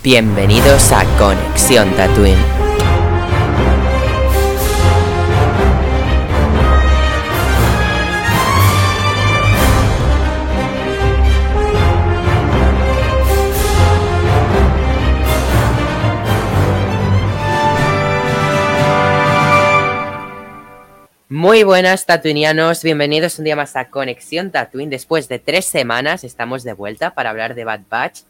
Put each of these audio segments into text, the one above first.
Bienvenidos a Conexión Tatooine. Muy buenas tatuinianos, bienvenidos un día más a Conexión Tatooine. Después de tres semanas estamos de vuelta para hablar de Bad Batch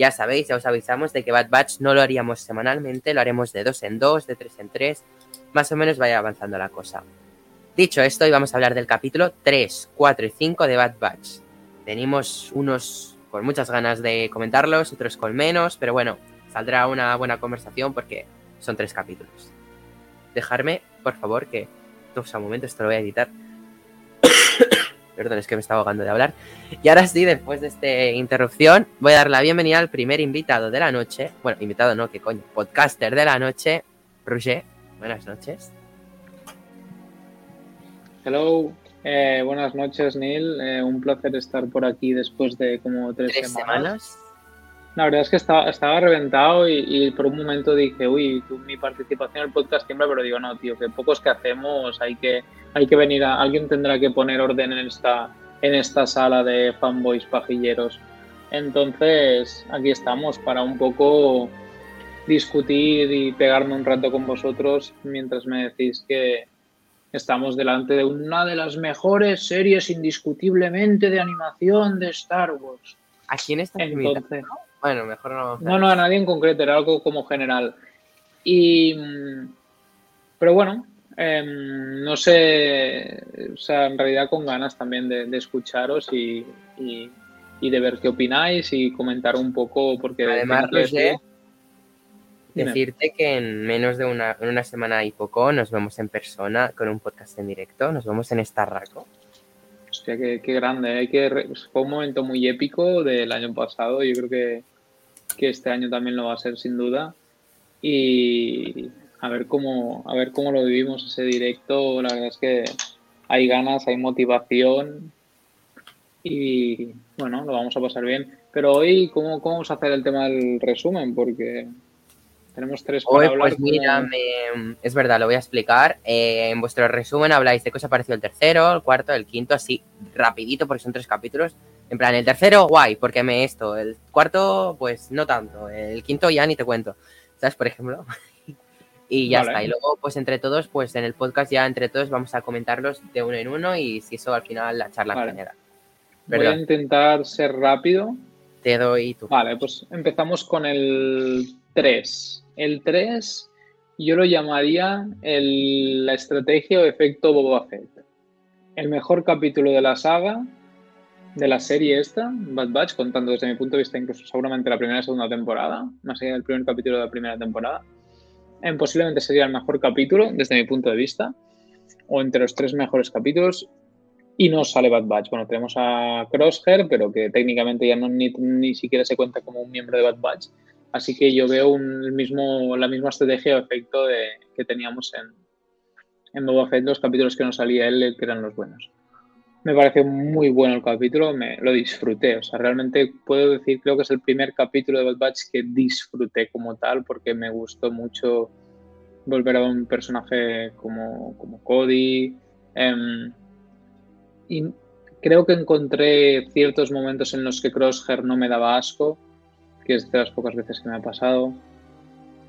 ya sabéis, ya os avisamos de que Bad Batch no lo haríamos semanalmente, lo haremos de dos en dos, de tres en tres, más o menos vaya avanzando la cosa. Dicho esto, hoy vamos a hablar del capítulo 3, 4 y 5 de Bad Batch. Tenemos unos con muchas ganas de comentarlos, otros con menos, pero bueno, saldrá una buena conversación porque son tres capítulos. Dejarme, por favor, que... Dos a momento, esto lo voy a editar. Perdón, es que me estaba ahogando de hablar. Y ahora sí, después de esta interrupción, voy a dar la bienvenida al primer invitado de la noche. Bueno, invitado no, que coño, podcaster de la noche, Roger. Buenas noches. Hello, eh, buenas noches, Neil. Eh, un placer estar por aquí después de como tres, semanas? La verdad es que estaba, estaba reventado y, por un momento dije, uy, mi participación en el podcast siempre, pero digo, no, tío, que pocos que hacemos, hay que hay que venir a, alguien tendrá que poner orden en esta, en esta sala de fanboys pajilleros. Entonces, aquí estamos para un poco discutir y pegarme un rato con vosotros mientras me decís que estamos delante de una de las mejores series indiscutiblemente de animación de Star Wars. ¿A quién está Entonces, Bueno, mejor no. No, no, a nadie en concreto, era algo como general. Y. Mm, pero bueno, Em, no sé, o sea, en realidad con ganas también de, escucharos y, de ver qué opináis y comentar un poco, porque además, decirte que en menos de una, semana y poco nos vemos en persona con un podcast en directo, nos vemos en Estarraco. Hostia, qué, grande, ¿eh? que fue un momento muy épico del año pasado, yo creo que, que este año también lo va a ser sin duda. Y, a ver cómo, a ver cómo lo vivimos ese directo. La verdad es que hay ganas, hay motivación y bueno, lo vamos a pasar bien. Pero hoy, ¿cómo, cómo vamos a hacer el tema del resumen? Porque tenemos tres para Pues mira, es verdad, lo voy a explicar. Eh, en vuestro resumen habláis de qué os ha parecido el tercero, el cuarto, el quinto, así rapidito, porque son tres capítulos. En plan, el tercero, guay, porque me esto. El cuarto, pues no tanto. El quinto ya ni te cuento. ¿Sabes? Por ejemplo. Y ya está. Y luego, pues entre todos, pues en el podcast ya entre todos vamos a comentarlos de uno en uno y si eso al final la charla genera. Voy a intentar ser rápido. Te doy tu. Vale, pues empezamos con el 3. El 3 yo lo llamaría el, la estrategia o efecto Boba Fett. El mejor capítulo de la saga, de la serie esta, Bad Batch, contando desde mi punto de vista incluso seguramente la primera y segunda temporada, más allá del primer capítulo de la primera temporada posiblemente sería el mejor capítulo desde mi punto de vista, o entre los tres mejores capítulos, y no sale Bad Batch. Bueno, tenemos a Crosshair, pero que técnicamente ya no, ni, siquiera se cuenta como un miembro de Bad Batch. Así que yo veo un, mismo, la misma estrategia o efecto que teníamos en, en Boba Fett, los capítulos que no salía él, que eran los buenos. Me pareció muy bueno el capítulo, me lo disfruté. O sea, realmente puedo decir, creo que es el primer capítulo de Bad Batch que disfruté como tal, porque me gustó mucho volver a un personaje como, como Cody. Em, y creo que encontré ciertos momentos en los que Crosshair no me daba asco, que es de las pocas veces que me ha pasado.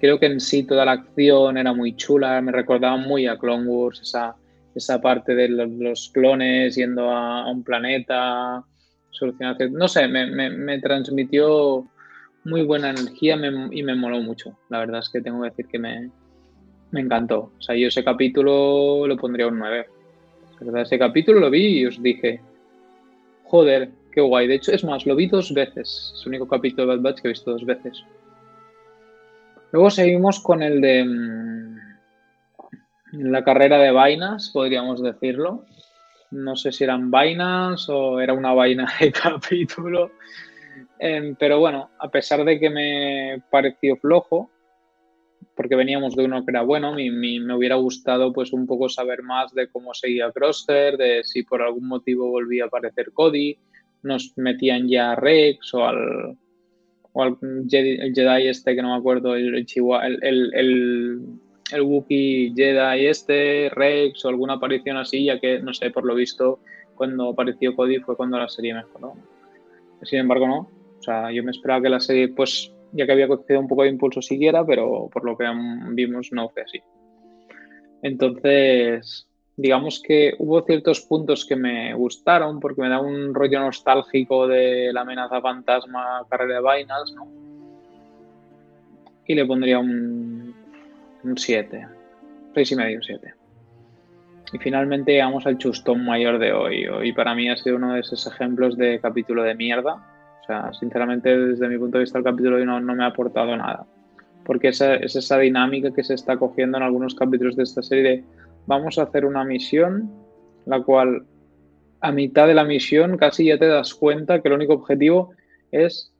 Creo que en sí toda la acción era muy chula, me recordaba muy a Clone Wars, esa esa parte de los, clones yendo a, un planeta, solucionar... No sé, me, transmitió muy buena energía y me moló mucho. La verdad es que tengo que decir que me, encantó. O sea, yo ese capítulo lo pondría un 9. Ese capítulo lo vi y os dije, joder, qué guay. De hecho, es más, lo vi dos veces. Es el único capítulo de Bad Batch que he visto dos veces. Luego seguimos con el de mm, la carrera de vainas, podríamos decirlo. No sé si eran vainas o era una vaina de capítulo. Em, pero bueno, a pesar de que me pareció flojo, porque veníamos de uno que era bueno, me hubiera gustado pues un poco saber más de cómo seguía Crosshair, de si por algún motivo volvía a aparecer Cody, nos metían ya a Rex o al, o el Jedi, este que no me acuerdo, el, el, el, el, el Wookiee Jedi este, Rex o alguna aparición así, ya que, no sé, por lo visto, cuando apareció Cody fue cuando la serie mejoró. Sin embargo, no. O sea, yo me esperaba que la serie, pues, ya que había cogido un poco de impulso siguiera, pero por lo que vimos no fue así. Entonces, digamos que hubo ciertos puntos que me gustaron porque me da un rollo nostálgico de la amenaza fantasma carrera de vainas, ¿no? Y le pondría un 7, 6 y medio, 7. Y finalmente llegamos al chustón mayor de hoy. Hoy para mí ha sido uno de esos ejemplos de capítulo de mierda. O sinceramente desde mi punto de vista el capítulo no, no me ha aportado nada. Porque esa, es esa dinámica que se está cogiendo en algunos capítulos de esta serie vamos a hacer una misión, la cual a mitad de la misión casi ya te das cuenta que el único objetivo es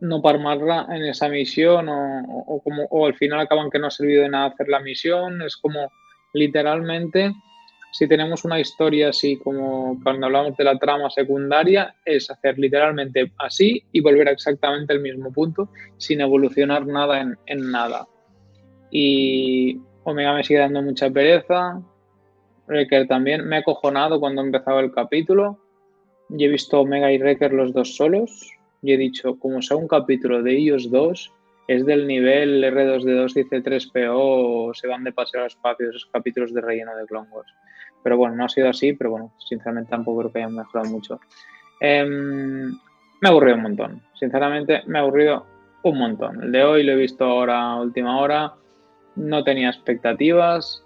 no parmarla en esa misión o, como, o al final acaban que no ha servido de nada hacer la misión. Es como literalmente, si tenemos una historia así como cuando hablamos de la trama secundaria, es hacer literalmente así y volver a exactamente el mismo punto sin evolucionar nada en, nada. Y Omega me sigue dando mucha pereza. Wrecker también. Me ha acojonado cuando empezaba el capítulo. Y he visto Omega y Wrecker los dos solos. Y he dicho, como sea un capítulo de ellos dos, es del nivel R2D2 dice 3PO o se van de paseo al espacio esos capítulos de relleno de Clone Wars. Pero bueno, no ha sido así, pero bueno, sinceramente tampoco creo que hayan mejorado mucho. Em, me ha aburrido un montón. Sinceramente, me ha aburrido un montón. El de hoy lo he visto ahora, última hora no tenía expectativas,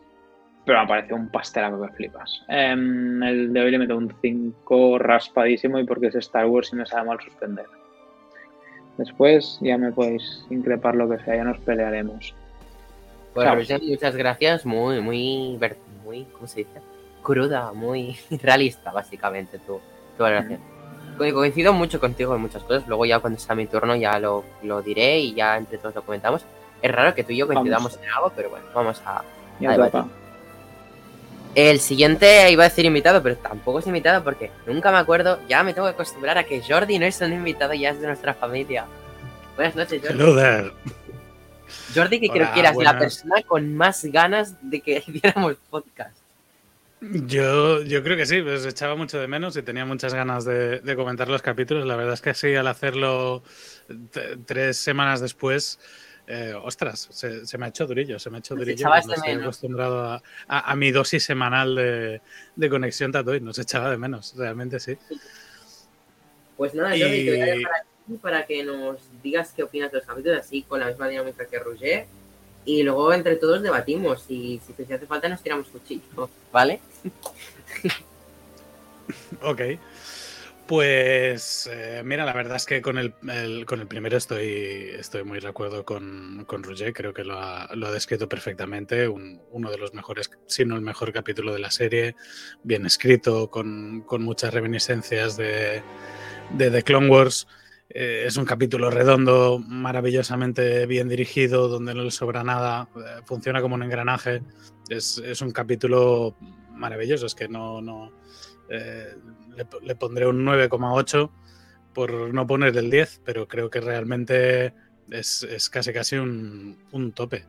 pero me parecido un pastelazo que flipas. Em, el de hoy le meto un 5 raspadísimo y porque es Star Wars y me sabe mal suspender. Después ya me podéis increpar lo que sea, ya nos pelearemos. Bueno, muchas gracias, muy, muy, muy, ¿cómo se dice? Cruda, muy realista, básicamente, tu, tu valoración. Coincido mucho contigo en muchas cosas, luego ya cuando sea mi turno ya lo, lo diré y ya entre todos lo comentamos. Es raro que tú y yo coincidamos en algo, pero bueno, vamos a, El siguiente iba a decir invitado, pero tampoco es invitado porque nunca me acuerdo. Ya me tengo que acostumbrar a que Jordi no es un invitado, ya es de nuestra familia. Buenas noches, Jordi. Hello there. Jordi, que creo que eras la persona con más ganas de que hiciéramos podcast. Yo, yo creo que sí, pues echaba mucho de menos y tenía muchas ganas de, de comentar los capítulos. La verdad es que sí, al hacerlo tres semanas después, eh, ostras, se, me ha hecho durillo, se me ha hecho durillo. No estoy acostumbrado a, mi dosis semanal de, conexión Tatooine, nos echaba de menos, realmente sí. Pues nada, yo te voy a dejar aquí para que nos digas qué opinas de los capítulos, así con la misma dinámica que Roger. Y luego entre todos debatimos y si te hace falta nos tiramos cuchillo, ¿vale? ok. Pues eh, mira, la verdad es que con el, con el primero estoy, estoy muy de acuerdo con, con Roger, creo que lo ha, lo ha descrito perfectamente, uno de los mejores, si no el mejor capítulo de la serie, bien escrito, con, con muchas reminiscencias de, de The Clone Wars. Eh, es un capítulo redondo, maravillosamente bien dirigido, donde no le sobra nada, eh, funciona como un engranaje. Es, es, un capítulo maravilloso, es que no... no le, pondré un 9,8 por no poner el 10, pero creo que realmente es, casi casi un, tope.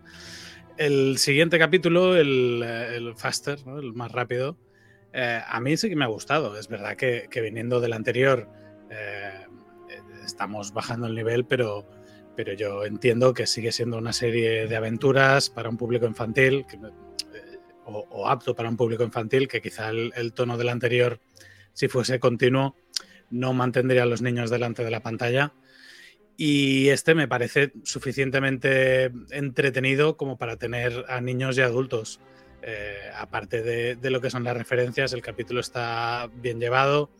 El siguiente capítulo, el, Faster, el más rápido, eh, a mí sí que me ha gustado. Es verdad que, viniendo del anterior eh, estamos bajando el nivel, pero, pero yo entiendo que sigue siendo una serie de aventuras para un público infantil, eh, o, apto para un público infantil, que quizá el tono del anterior si fuese continuo, no mantendría a los niños delante de la pantalla. Y este me parece suficientemente entretenido como para tener a niños y adultos. Eh, aparte de, lo que son las referencias, el capítulo está bien llevado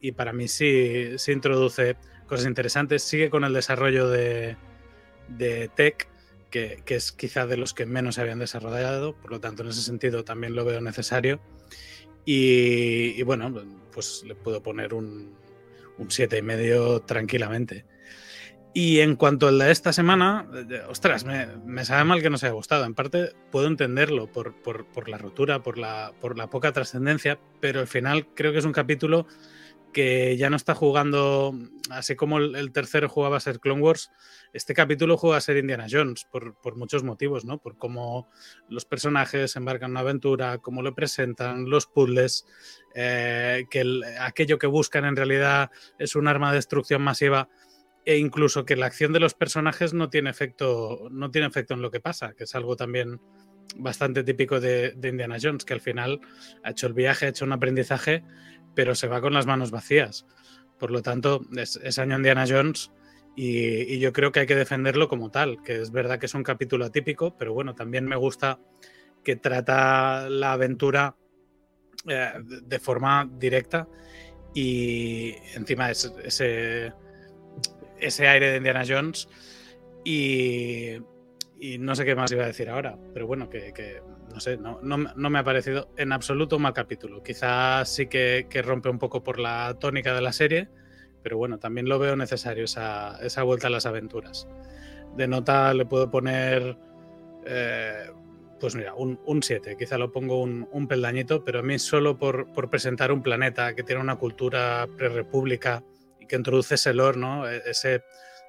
y para mí sí, sí introduce cosas interesantes. Sigue con el desarrollo de, de Tech, que, es quizá de los que menos se habían desarrollado, por lo tanto en ese sentido también lo veo necesario. y bueno, pues le puedo poner un, un siete y medio tranquilamente. Y en cuanto al de esta semana, eh, ostras, me, sabe mal que no se haya gustado. En parte puedo entenderlo por, por, la rotura, por la, por la poca trascendencia, pero al final creo que es un capítulo que ya no está jugando, así como el, tercero jugaba a ser Clone Wars, este capítulo juega a ser Indiana Jones por, muchos motivos, ¿no? Por cómo los personajes embarcan una aventura, cómo lo presentan, los puzzles, eh, que aquello que buscan en realidad es un arma de destrucción masiva e incluso que la acción de los personajes no tiene efecto, no tiene efecto en lo que pasa, que es algo también bastante típico de, de Indiana Jones, que al final ha hecho el viaje, ha hecho un aprendizaje pero se va con las manos vacías. Por lo tanto, es, año Indiana Jones y, yo creo que hay que defenderlo como tal, que es verdad que es un capítulo atípico, pero bueno, también me gusta que trata la aventura eh, de forma directa y encima es, ese, ese aire de Indiana Jones y, no sé qué más iba a decir ahora, pero bueno, que no sé, no, me ha parecido en absoluto un mal capítulo. Quizás sí que, rompe un poco por la tónica de la serie, pero bueno, también lo veo necesario esa, vuelta a las aventuras. De nota le puedo poner, eh, pues mira, un 7, quizá lo pongo un, peldañito, pero a mí solo por, presentar un planeta que tiene una cultura pre-república y que introduce ese lore, ¿no? E, ese,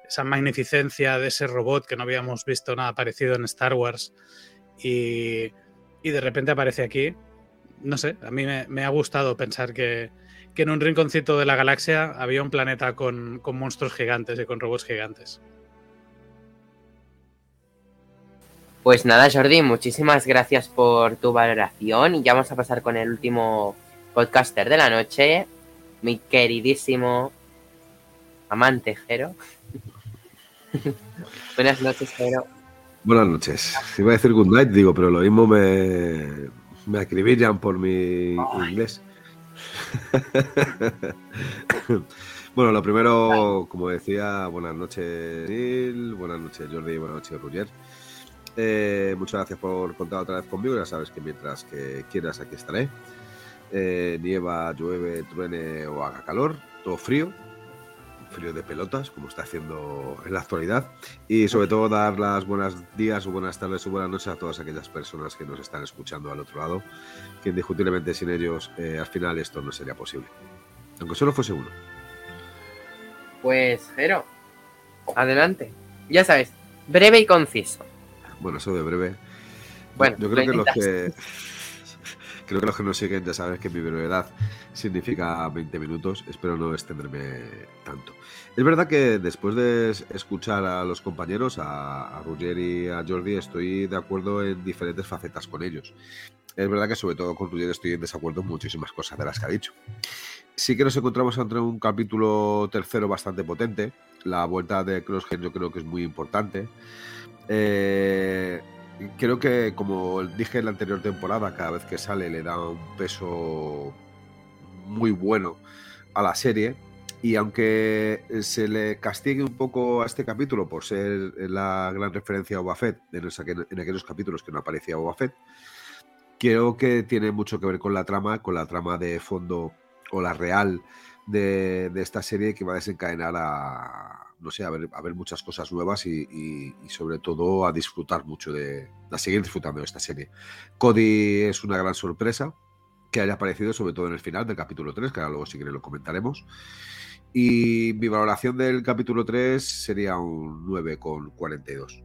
esa magnificencia de ese robot que no habíamos visto nada parecido en Star Wars y y de repente aparece aquí. No sé, a mí me, ha gustado pensar que, en un rinconcito de la galaxia había un planeta con, monstruos gigantes y con robots gigantes. Pues nada, Jordi, muchísimas gracias por tu valoración y ya vamos a pasar con el último podcaster de la noche, mi queridísimo amante Jero. Buenas noches, Jero. Buenas noches. Iba a decir good night, digo, pero lo mismo me, me acribillan por mi inglés. bueno, lo primero, como decía, buenas noches, Neil, buenas noches, Jordi, buenas noches, Roger. Eh, muchas gracias por contar otra vez conmigo. Ya sabes que mientras que quieras, aquí estaré. Eh, nieva, llueve, truene o haga calor, todo frío, frío de pelotas, como está haciendo en la actualidad. Y sobre todo dar las buenas días o buenas tardes o buenas noches a todas aquellas personas que nos están escuchando al otro lado, que indiscutiblemente sin ellos eh, al final esto no sería posible. Aunque solo fuese uno. Pues, Jero, adelante. Ya sabes, breve y conciso. Bueno, eso de breve. Bueno, yo creo que los que Creo que los que nos siguen ya saben que mi brevedad significa 20 minutos. Espero no extenderme tanto. Es verdad que después de escuchar a los compañeros, a, a y a Jordi, estoy de acuerdo en diferentes facetas con ellos. Es verdad que sobre todo con Ruggeri estoy en desacuerdo en muchísimas cosas de las que ha dicho. Sí que nos encontramos entre un capítulo tercero bastante potente. La vuelta de Crossgen yo creo que es muy importante. Eh, creo que, como dije en la anterior temporada, cada vez que sale le da un peso muy bueno a la serie. Y aunque se le castigue un poco a este capítulo por ser la gran referencia a Boba Fett, en, aquellos capítulos que no aparecía Boba Fett, creo que tiene mucho que ver con la trama, con la trama de fondo o la real de esta serie que va a desencadenar a, no sé, a ver, a ver muchas cosas nuevas y, sobre todo a disfrutar mucho de, a seguir disfrutando de esta serie. Cody es una gran sorpresa que haya aparecido, sobre todo en el final del capítulo 3, que ahora luego si queréis lo comentaremos. Y mi valoración del capítulo 3 sería un 9,42.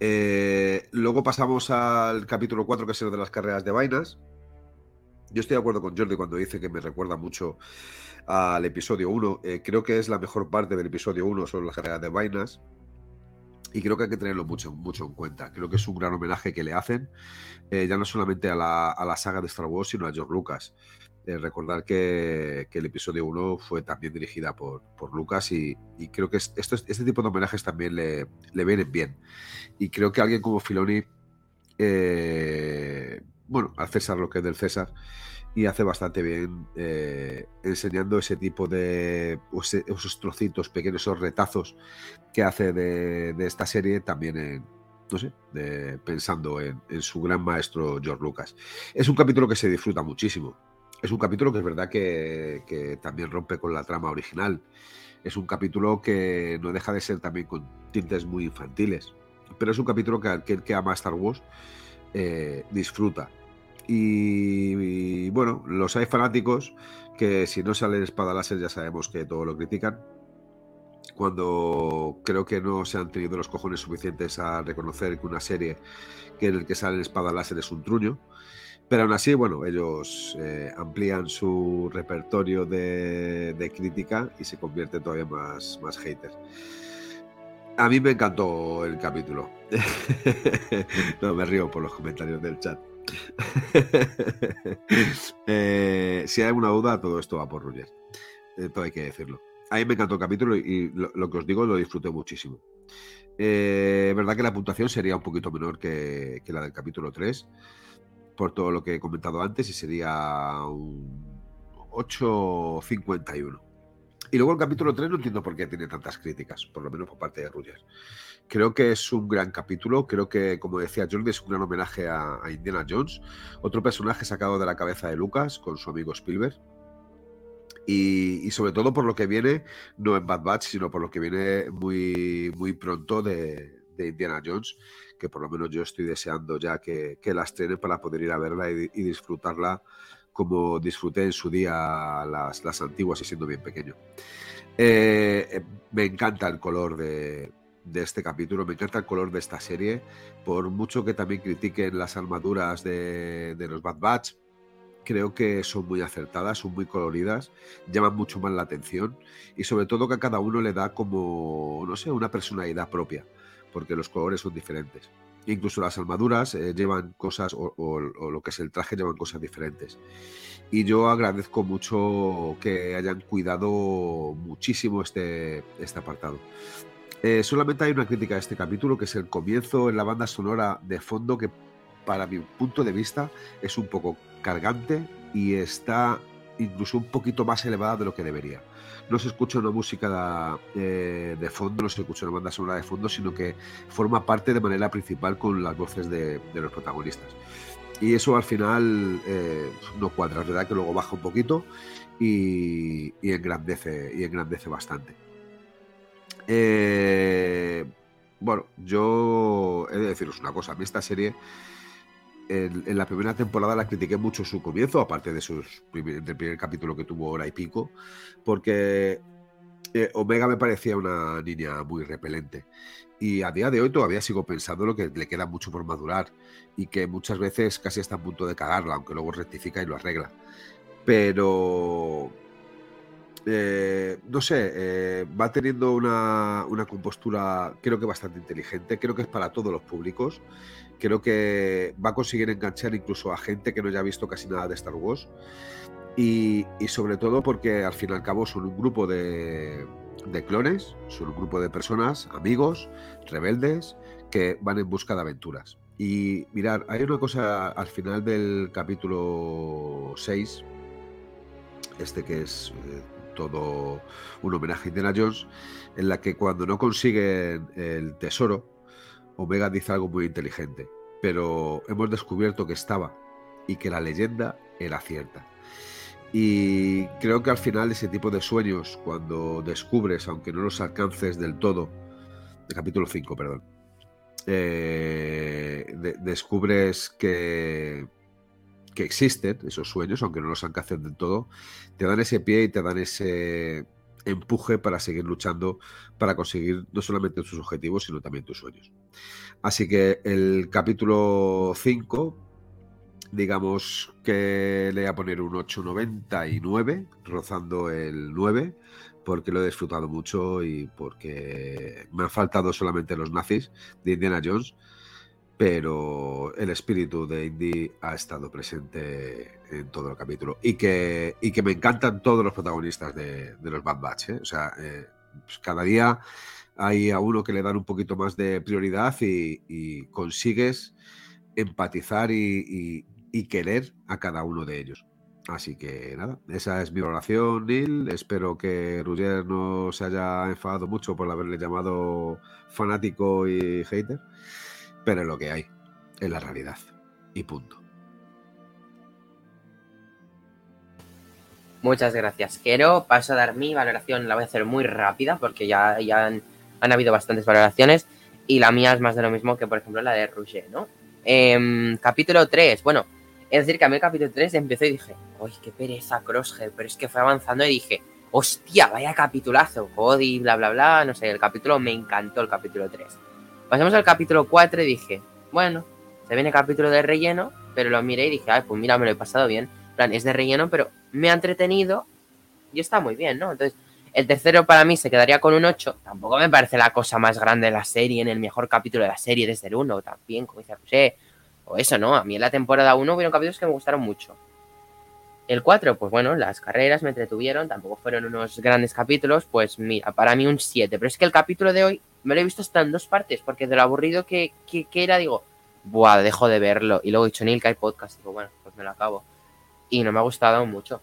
Eh, luego pasamos al capítulo 4, que es el de las carreras de vainas. Yo estoy de acuerdo con Jordi cuando dice que me recuerda mucho al episodio 1. Eh, creo que es la mejor parte del episodio 1 sobre las carreras de vainas. Y creo que hay que tenerlo mucho, mucho en cuenta. Creo que es un gran homenaje que le hacen, eh, ya no solamente a la, saga de Star Wars, sino a George Lucas. Eh, recordar que, el episodio 1 fue también dirigida por, por Lucas y, creo que este tipo de homenajes también le, le, vienen bien. Y creo que alguien como Filoni, bueno, al César lo que es del César, y hace bastante bien eh, enseñando ese tipo de esos trocitos pequeños, esos retazos que hace de, esta serie también en, no sé, pensando en, su gran maestro George Lucas. Es un capítulo que se disfruta muchísimo. Es un capítulo que es verdad que, también rompe con la trama original. Es un capítulo que no deja de ser también con tintes muy infantiles. Pero es un capítulo que aquel que ama Star Wars eh, disfruta Y, bueno, los hay fanáticos que si no sale espada láser ya sabemos que todo lo critican. Cuando creo que no se han tenido los cojones suficientes a reconocer que una serie que en el que sale espada láser es un truño. Pero aún así, bueno, ellos eh, amplían su repertorio de, crítica y se convierte todavía más, más hater. A mí me encantó el capítulo. no, me río por los comentarios del chat. Eh, si hay alguna duda, todo esto va por Roger. Eh, todo hay que decirlo. A mí me encantó el capítulo y lo, que os digo lo disfruté muchísimo. Es verdad que la puntuación sería un poquito menor que, que la del capítulo 3 por todo lo que he comentado antes y sería un 8.51. Y luego el capítulo 3 no entiendo por qué tiene tantas críticas, por lo menos por parte de Rogers. Creo que es un gran capítulo, creo que, como decía Jordi, es un gran homenaje a, Indiana Jones, otro personaje sacado de la cabeza de Lucas con su amigo Spielberg. Y, sobre todo por lo que viene, no en Bad Batch, sino por lo que viene muy, muy pronto de, Indiana Jones, que por lo menos yo estoy deseando ya que, que la para poder ir a verla y, disfrutarla como disfruté en su día las, las antiguas y siendo bien pequeño. Eh, eh, me encanta el color de, de, este capítulo, me encanta el color de esta serie, por mucho que también critiquen las armaduras de, los Bad Batch, creo que son muy acertadas, son muy coloridas, llaman mucho más la atención y sobre todo que a cada uno le da como, no sé, una personalidad propia porque los colores son diferentes. Incluso las armaduras eh, llevan cosas, o, lo que es el traje, llevan cosas diferentes. Y yo agradezco mucho que hayan cuidado muchísimo este, este apartado. Eh, solamente hay una crítica a este capítulo, que es el comienzo en la banda sonora de fondo, que para mi punto de vista es un poco cargante y está incluso un poquito más elevada de lo que debería no se escucha una música de, de, fondo, no se escucha una banda sonora de fondo, sino que forma parte de manera principal con las voces de, los protagonistas. Y eso al final eh, no cuadra, es verdad que luego baja un poquito y, engrandece, y engrandece bastante. Eh, bueno, yo he de deciros una cosa, a mí esta serie en, la primera temporada la critiqué mucho su comienzo, aparte de sus del primer capítulo que tuvo hora y pico, porque eh, Omega me parecía una niña muy repelente. Y a día de hoy todavía sigo pensando lo que le queda mucho por madurar y que muchas veces casi está a punto de cagarla, aunque luego rectifica y lo arregla. Pero eh, no sé, eh, va teniendo una, una, compostura creo que bastante inteligente, creo que es para todos los públicos, creo que va a conseguir enganchar incluso a gente que no haya visto casi nada de Star Wars y, sobre todo porque al fin y al cabo son un grupo de, de clones, son un grupo de personas, amigos, rebeldes, que van en busca de aventuras. Y mirar, hay una cosa al final del capítulo 6, este que es eh, todo un homenaje a Indiana Jones, en la que cuando no consiguen el tesoro, Omega dice algo muy inteligente, pero hemos descubierto que estaba y que la leyenda era cierta. Y creo que al final ese tipo de sueños, cuando descubres, aunque no los alcances del todo, el capítulo 5, perdón, eh, descubres que, que existen esos sueños, aunque no los alcances del todo, te dan ese pie y te dan ese empuje para seguir luchando para conseguir no solamente tus objetivos, sino también tus sueños. Así que el capítulo 5, digamos que le voy a poner un 8,99, rozando el 9, porque lo he disfrutado mucho y porque me han faltado solamente los nazis de Indiana Jones pero el espíritu de Indy ha estado presente en todo el capítulo y que, y que me encantan todos los protagonistas de, los Bad Batch. ¿eh? O sea, eh, pues cada día hay a uno que le dan un poquito más de prioridad y, consigues empatizar y, querer a cada uno de ellos. Así que nada, esa es mi oración, Neil. Espero que Roger no se haya enfadado mucho por haberle llamado fanático y hater pero lo que hay, es la realidad. Y punto. Muchas gracias, Quiero Paso a dar mi valoración, la voy a hacer muy rápida porque ya, ya han, habido bastantes valoraciones y la mía es más de lo mismo que, por ejemplo, la de Rouget, ¿no? Em, capítulo 3, bueno, Es decir, que a mí el capítulo 3 empezó y dije, uy, qué pereza Crosshair, pero es que fue avanzando y dije, hostia, vaya capitulazo, Cody, bla, bla, bla, no sé, el capítulo me encantó el capítulo 3. Pasamos al capítulo 4 y dije, bueno, se viene capítulo de relleno, pero lo miré y dije, ay, pues mira, me lo he pasado bien. plan, es de relleno, pero me ha entretenido y está muy bien, ¿no? Entonces, el tercero para mí se quedaría con un 8. Tampoco me parece la cosa más grande de la serie, en el mejor capítulo de la serie desde el 1, también, como dice José. O eso, ¿no? A mí en la temporada 1 hubieron capítulos que me gustaron mucho. El 4, pues bueno, las carreras me entretuvieron, tampoco fueron unos grandes capítulos, pues mira, para mí un 7. Pero es que el capítulo de hoy me lo he visto hasta en dos partes, porque de lo aburrido que, que, era, digo, buah, dejo de verlo. Y luego he dicho, Neil, que hay podcast, digo, bueno, pues me lo acabo. Y no me ha gustado mucho.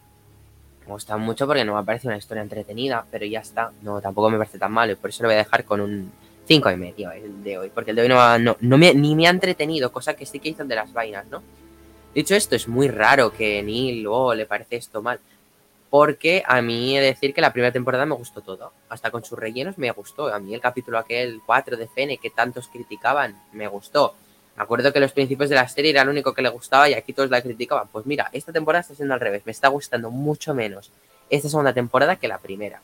Me ha gustado mucho porque no me ha parecido una historia entretenida, pero ya está. No, tampoco me parece tan malo y por eso lo voy a dejar con un 5 y medio el de hoy. Porque el de hoy no, no, no ni me ha entretenido, cosa que sí que hizo de las vainas, ¿no? Dicho esto, es muy raro que Neil o le parece esto mal. Porque a mí he de decir que la primera temporada me gustó todo. Hasta con sus rellenos me gustó. A mí el capítulo aquel 4 de Fene que tantos criticaban, me gustó. Me acuerdo que los principios de la serie era lo único que le gustaba y aquí todos la criticaban. Pues mira, esta temporada está siendo al revés. Me está gustando mucho menos esta segunda temporada que la primera.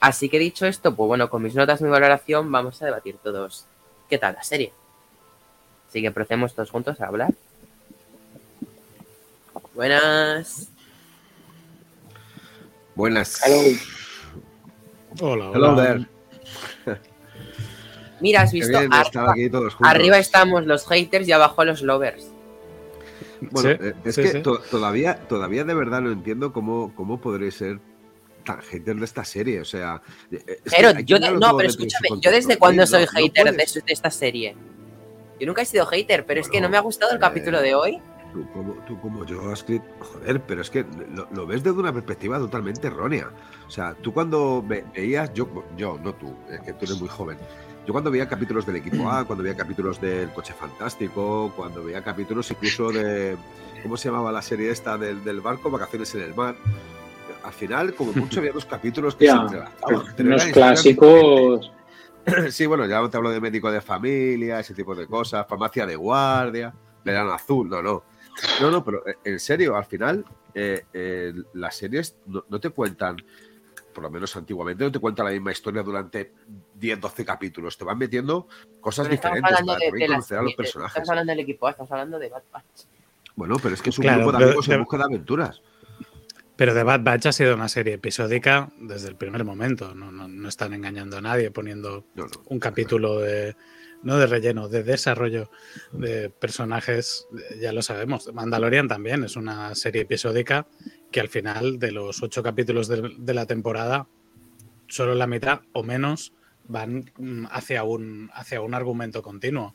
Así que dicho esto, pues bueno, con mis notas mi valoración vamos a debatir todos qué tal la serie. Así que procedemos todos juntos a hablar. Buenas. Buenas. Hola, hola. Mira, has visto. arriba, estamos los haters y abajo los lovers. Bueno, eh, es que todavía, todavía de verdad no entiendo cómo, cómo podré ser tan hater de esta serie. O sea. Eh, pero yo, no, pero escúchame, yo desde cuándo soy hater de, esta serie. Yo nunca he sido hater, pero es que no me ha gustado el capítulo de hoy. Tú como, tú como yo, Ascrit, joder, pero es que lo, ves desde una perspectiva totalmente errónea. O sea, tú cuando veías, yo, yo, no tú, es que tú eres muy joven, yo cuando veía capítulos del equipo A, cuando veía capítulos del Coche Fantástico, cuando veía capítulos incluso de. ¿Cómo se llamaba la serie esta del, barco? Vacaciones en el mar. Al final, como mucho, había dos capítulos que se entrelazaban. Los clásicos. Sí, bueno, ya te hablo de médico de familia, ese tipo de cosas, farmacia de guardia, verano azul, no, no. No, no, pero eh, en serio, al final, eh, eh, las series no, te cuentan por lo menos antiguamente, no te cuenta la misma historia durante 10, 12 capítulos. Te van metiendo cosas diferentes para de, conocer a los personajes. Estás hablando del equipo, estás hablando de Bad Batch. Bueno, pero es que es un grupo de amigos en busca de aventuras. Pero The Bad Batch ha sido una serie episódica desde el primer momento. No, no, están engañando a nadie poniendo un capítulo de, no de relleno, de desarrollo de personajes, ya lo sabemos. Mandalorian también es una serie episódica que al final de los ocho capítulos de, la temporada, solo la mitad o menos van mm, hacia un, hacia un argumento continuo.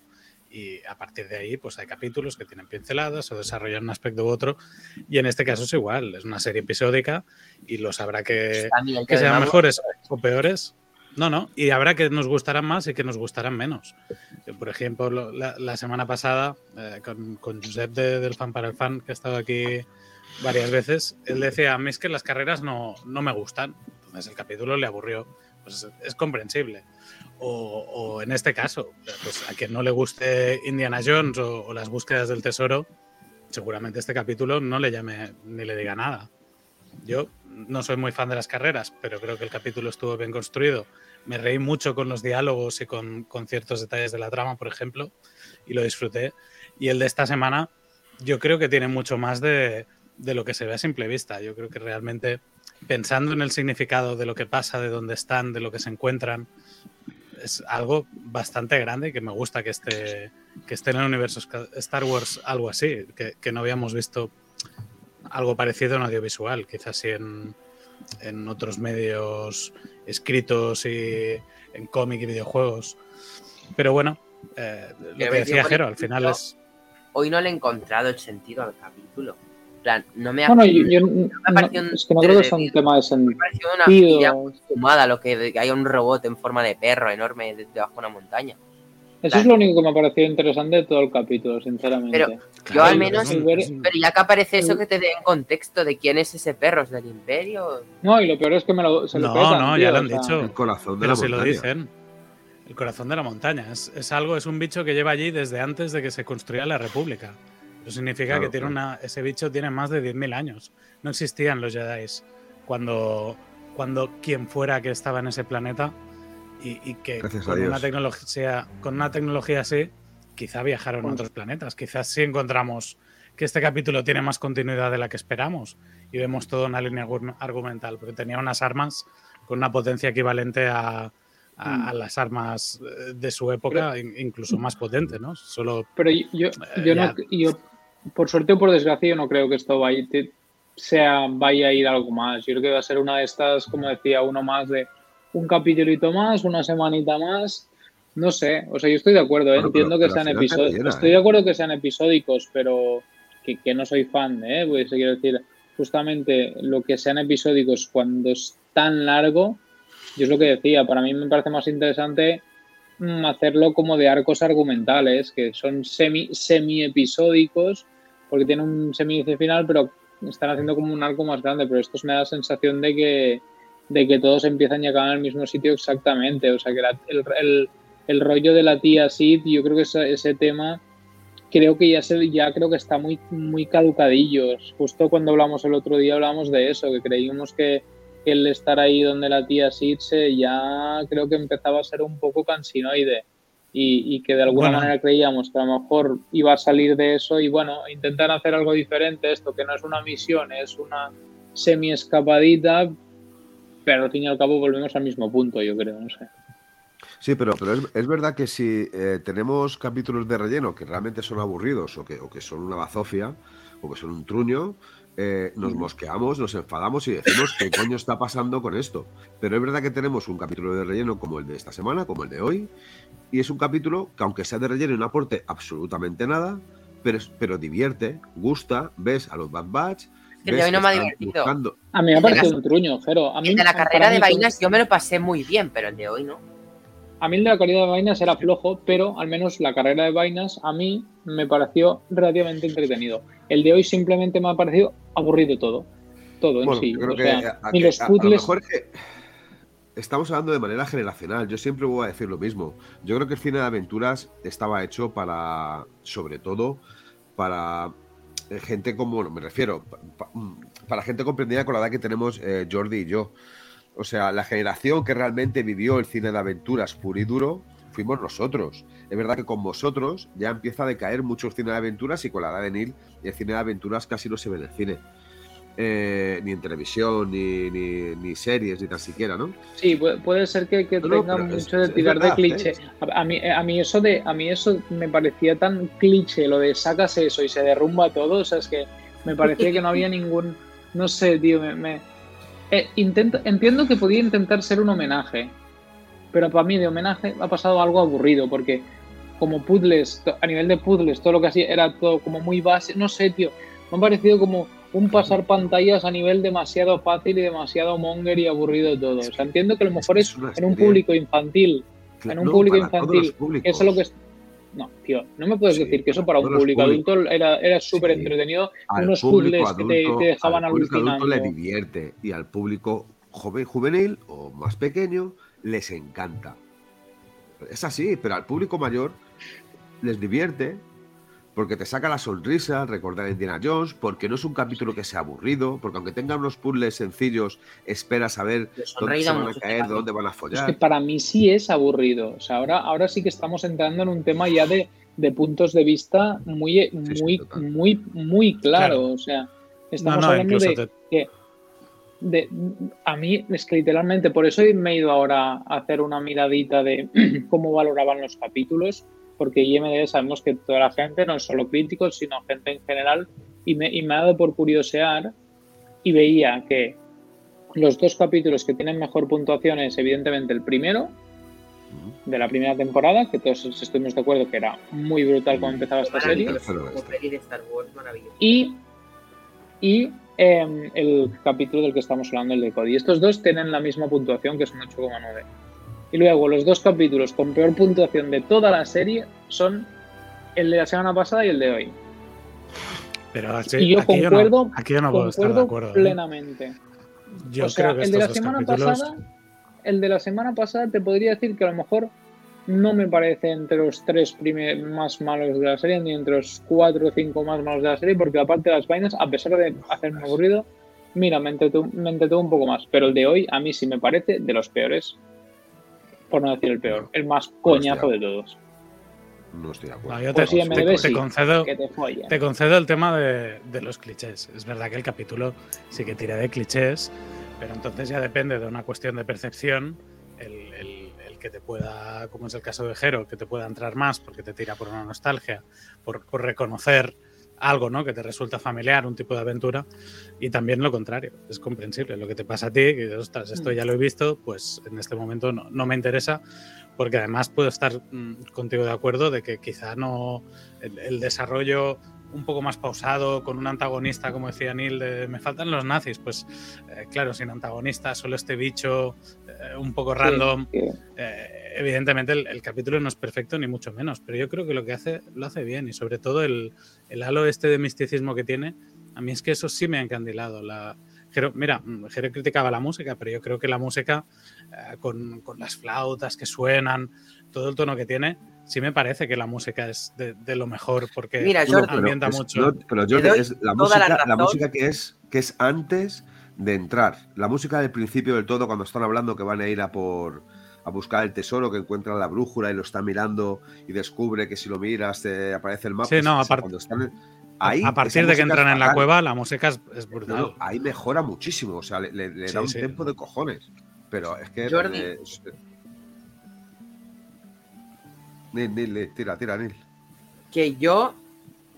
Y a partir de ahí, pues hay capítulos que tienen pinceladas o desarrollan un aspecto u otro. Y en este caso es igual, es una serie episódica y los habrá que, que sean mejores o peores. No, no, y habrá que nos gustarán más y que nos gustarán menos. Por ejemplo, la, semana pasada, eh, con, con Josep del Fan para el Fan, que ha estado aquí varias veces, él decía, a mí es que las carreras no, no me gustan. Entonces el capítulo le aburrió. Pues es, comprensible. O, en este caso, pues a quien no le guste Indiana Jones o, las búsquedas del tesoro, seguramente este capítulo no le llame ni le diga nada. Yo no soy muy fan de las carreras, pero creo que el capítulo estuvo bien construido. Me reí mucho con los diálogos y con, ciertos detalles de la trama, por ejemplo, y lo disfruté. Y el de esta semana, yo creo que tiene mucho más de, de lo que se ve a simple vista. Yo creo que realmente pensando en el significado de lo que pasa, de dónde están, de lo que se encuentran, es algo bastante grande y que me gusta que esté, que esté en el universo Star Wars algo así, que, no habíamos visto algo parecido en audiovisual, quizás sí en, en otros medios escritos y en cómic y videojuegos. Pero bueno, eh, lo que decía Jero, al final es... Hoy no le he encontrado el sentido al capítulo plan, no me ha, bueno, yo, no, es que no creo que sea un tema de sentido. Me una muy fumada lo que haya un robot en forma de perro enorme debajo de una montaña. Eso es lo único que me ha parecido interesante de todo el capítulo, sinceramente. Pero yo al menos, pero ya que aparece eso que te dé en contexto de quién es ese perro, ¿es del imperio? No, y lo peor es que me lo, se lo No, no, ya lo han dicho. El corazón de la montaña. lo dicen. El corazón de la montaña. Es, es, algo, es un bicho que lleva allí desde antes de que se construyera la República Eso significa que tiene una, ese bicho tiene más de 10.000 años. No existían los Jedi cuando, cuando quien fuera que estaba en ese planeta y, que con una, tecnología, con una tecnología así, quizá viajaron a otros planetas. Quizás sí encontramos que este capítulo tiene más continuidad de la que esperamos y vemos toda una línea argumental, porque tenía unas armas con una potencia equivalente a, a, mm. las armas eh, de su época, incluso más potente, ¿no? Solo. Pero yo, yo, no, yo, por suerte o por desgracia, yo no creo que esto vaya, sea, vaya a ir algo más. Yo creo que va a ser una de estas, como decía, uno más de un capítulito más, una semanita más. No sé, o sea, yo estoy de acuerdo, ¿eh? entiendo que sean episódicos. Estoy de ¿eh? acuerdo que sean episódicos, pero que, que no soy fan, ¿eh? Pues quiero decir, justamente lo que sean episódicos cuando es tan largo, yo es lo que decía, para mí me parece más interesante mm, hacerlo como de arcos argumentales, que son semi, semi episódicos, porque tienen un semi final, pero están haciendo como un arco más grande, pero esto me da la sensación de que, de que todos empiezan y acaban en el mismo sitio exactamente, o sea que el, el, el, rollo de la tía Sid, yo creo que ese, ese tema creo que ya se, ya creo que está muy muy caducadillos. Justo cuando hablamos el otro día hablamos de eso, que creímos que que el estar ahí donde la tía Sitse ya creo que empezaba a ser un poco cansinoide. Y, que de alguna manera creíamos que a lo mejor iba a salir de eso y bueno, intentar hacer algo diferente, esto que no es una misión, es una semi escapadita, pero al fin y al cabo volvemos al mismo punto, yo creo, no sé. Sí, pero, pero es, verdad que si eh, tenemos capítulos de relleno que realmente son aburridos o que, o que son una bazofia o que son un truño, eh, nos mosqueamos, nos enfadamos y decimos qué coño está pasando con esto. Pero es verdad que tenemos un capítulo de relleno como el de esta semana, como el de hoy, y es un capítulo que aunque sea de relleno y no aporte absolutamente nada, pero, pero divierte, gusta, ves a los Bad Batch. El de hoy no me ha divertido. A mí me ha parecido un truño, pero A mí, el de la carrera de vainas yo me lo pasé muy bien, pero el de hoy no. A mí el de la carrera de vainas era flojo, pero al menos la carrera de vainas a mí me pareció relativamente entretenido. El de hoy simplemente me ha parecido aburrido todo. Todo en sí. creo que a, lo mejor que estamos hablando de manera generacional. Yo siempre voy a decir lo mismo. Yo creo que el cine de aventuras estaba hecho para, sobre todo, para gente como, me refiero, para gente comprendida con la edad que tenemos eh, Jordi y yo. O sea, la generación que realmente vivió el cine de aventuras puro y duro fuimos nosotros. Es verdad que con vosotros ya empieza a decaer mucho el cine de aventuras y con la edad de Neil el cine de aventuras casi no se ve en el cine. Eh, ni en televisión, ni, ni, series, ni tan siquiera, ¿no? Sí, puede, ser que, que mucho de tirar de cliché. ¿eh? A, mí, a, mí eso de, a mí eso me parecía tan cliché, lo de sacas eso y se derrumba todo, o sea, es que me parecía que no había ningún, no sé, tío, me, eh, entiendo que podía intentar ser un homenaje, pero para mí de homenaje ha pasado algo aburrido, porque como puzzles, a nivel de puzzles, todo lo que hacía era todo como muy base, no sé, tío, me ha parecido como un pasar pantallas a nivel demasiado fácil y demasiado monger y aburrido todo. O sea, entiendo que a lo mejor es, en un público infantil, en un público infantil, eso es lo que es... No, tío, no me puedes decir que eso para un público adulto era, era súper entretenido. unos puzzles que te, dejaban al alucinando. le divierte y al público joven, juvenil o más pequeño les encanta. Es así, pero al público mayor les divierte porque te saca la sonrisa recordar a Indiana Jones, porque no es un capítulo que sea aburrido, porque aunque tenga unos puzzles sencillos, esperas a ver dónde se van a caer, dónde van a follar. Es que para mí sí es aburrido. O sea, ahora, ahora sí que estamos entrando en un tema ya de, puntos de vista muy, muy, muy, muy claro. O sea, estamos hablando de que de, a mí es que literalmente por eso me he ido ahora a hacer una miradita de cómo valoraban los capítulos, porque IMD sabemos que toda la gente, no solo críticos, sino gente en general, y me, y me ha dado por curiosear y veía que los dos capítulos que tienen mejor puntuación es evidentemente el primero de la primera temporada, que todos estuvimos de acuerdo que era muy brutal cuando empezaba esta serie. Y, y Em, el capítulo del que estamos hablando, el de Cody. Estos dos tienen la misma puntuación, que es un 8,9. Y luego los dos capítulos con peor puntuación de toda la serie son el de la semana pasada y el de hoy. Pero y yo concuerdo, aquí no puedo estar de acuerdo, ¿eh? plenamente. Yo o sea, el de la semana pasada, el de la semana pasada te podría decir que a lo mejor no me parece entre los tres más malos de la serie, ni entre los cuatro o cinco más malos de la serie, porque aparte de las vainas, a pesar de hacerme aburrido, mira, me entretuvo, un poco más. Pero el de hoy, a mí sí me parece de los peores, por no decir el peor, el más coñazo de todos. No estoy de acuerdo. yo te, concedo, te, concedo, el tema de, de, los clichés. Es verdad que el capítulo sí que tira de clichés, pero entonces ya depende de una cuestión de percepción el, el, que te pueda, como es el caso de Jero, que te pueda entrar más porque te tira por una nostalgia, por, por reconocer algo ¿no? que te resulta familiar, un tipo de aventura, y también lo contrario, es comprensible. Lo que te pasa a ti, que ostras, esto ya lo he visto, pues en este momento no, no me interesa, porque además puedo estar mm, contigo de acuerdo de que quizá no el, desarrollo un poco más pausado, con un antagonista, como decía Neil, de me faltan los nazis, pues eh, claro, sin antagonista, solo este bicho eh, un poco random. Eh, evidentemente el, capítulo no es perfecto, ni mucho menos, pero yo creo que lo que hace lo hace bien y sobre todo el, el halo este de misticismo que tiene, a mí es que eso sí me ha encandilado. La, mira, Jero criticaba la música, pero yo creo que la música, eh, con, las flautas que suenan, todo el tono que tiene, sí me parece que la música es de, lo mejor porque mira, ambienta mucho. pero Jordi, es la música, la, música que es, que es antes de entrar. La música del principio del todo, cuando están hablando que van a ir a por a buscar el tesoro, que encuentran la brújula y lo está mirando y descubre que si lo miras te aparece el mapa. Sí, no, aparte. Cuando están a partir de que entran en la cueva, la música es, brutal. ahí mejora muchísimo, o sea, le, da un tiempo de cojones. Pero es que. Jordi. Nil, tira, tira, Nil. Que yo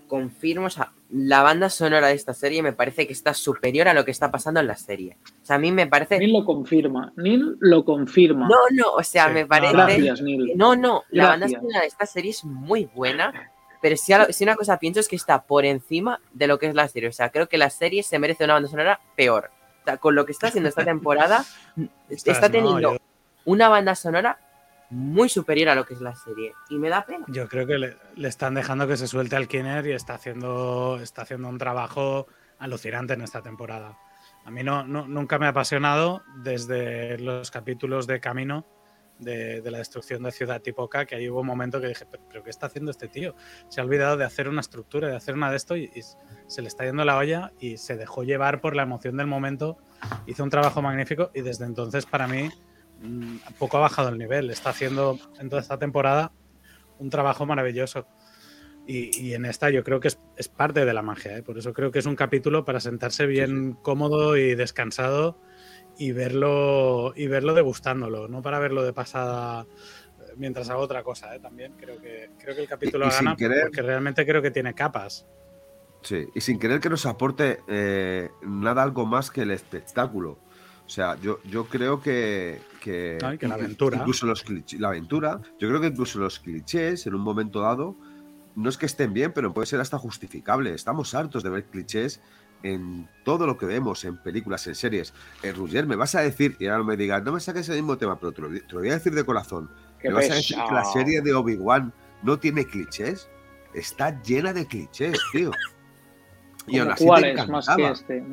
confirmo, o sea, la banda sonora de esta serie me parece que está superior a lo que está pasando en la serie. O sea, a mí me parece. Nil lo confirma. Nil lo confirma. No, no, o sea, me parece. Gracias, Nil. No, no, la banda sonora de esta serie es muy buena pero si, una cosa pienso es que está por encima de lo que es la serie. O sea, creo que la serie se merece una banda sonora peor. O sea, con lo que está haciendo esta temporada, está teniendo una banda sonora muy superior a lo que es la serie. Y me da pena. Yo creo que le, están dejando que se suelte al Kinner y está haciendo, está haciendo un trabajo alucinante en esta temporada. A mí no, nunca me ha apasionado desde los capítulos de Camino de, la destrucción de Ciudad Tipoca, que ahí hubo un momento que dije, ¿pero, qué está haciendo este tío? Se ha olvidado de hacer una estructura, de hacer una de esto y, se le está yendo la olla y se dejó llevar por la emoción del momento. Hizo un trabajo magnífico y desde entonces para mí poco ha bajado el nivel. Está haciendo en toda esta temporada un trabajo maravilloso. Y, en esta yo creo que es, parte de la magia. ¿eh? Por eso creo que es un capítulo para sentarse bien cómodo y descansado y verlo y verlo degustándolo, no para verlo de pasada eh, mientras hago otra cosa, ¿eh? también creo que creo que el capítulo gana porque realmente creo que tiene capas. Sí, y sin querer que nos aporte eh, nada algo más que el espectáculo. O sea, yo, yo creo que, que, la aventura. Incluso los la aventura, yo creo que incluso los clichés en un momento dado no es que estén bien, pero puede ser hasta justificable. Estamos hartos de ver clichés en todo lo que vemos en películas, en series. Eh, Roger, me vas a decir, y ahora no me digas, no me saques el mismo tema, pero te lo, voy a decir de corazón. ¿Me vas a decir que la serie de Obi-Wan no tiene clichés? Está llena de clichés, tío. Y ¿Cuál es más que este?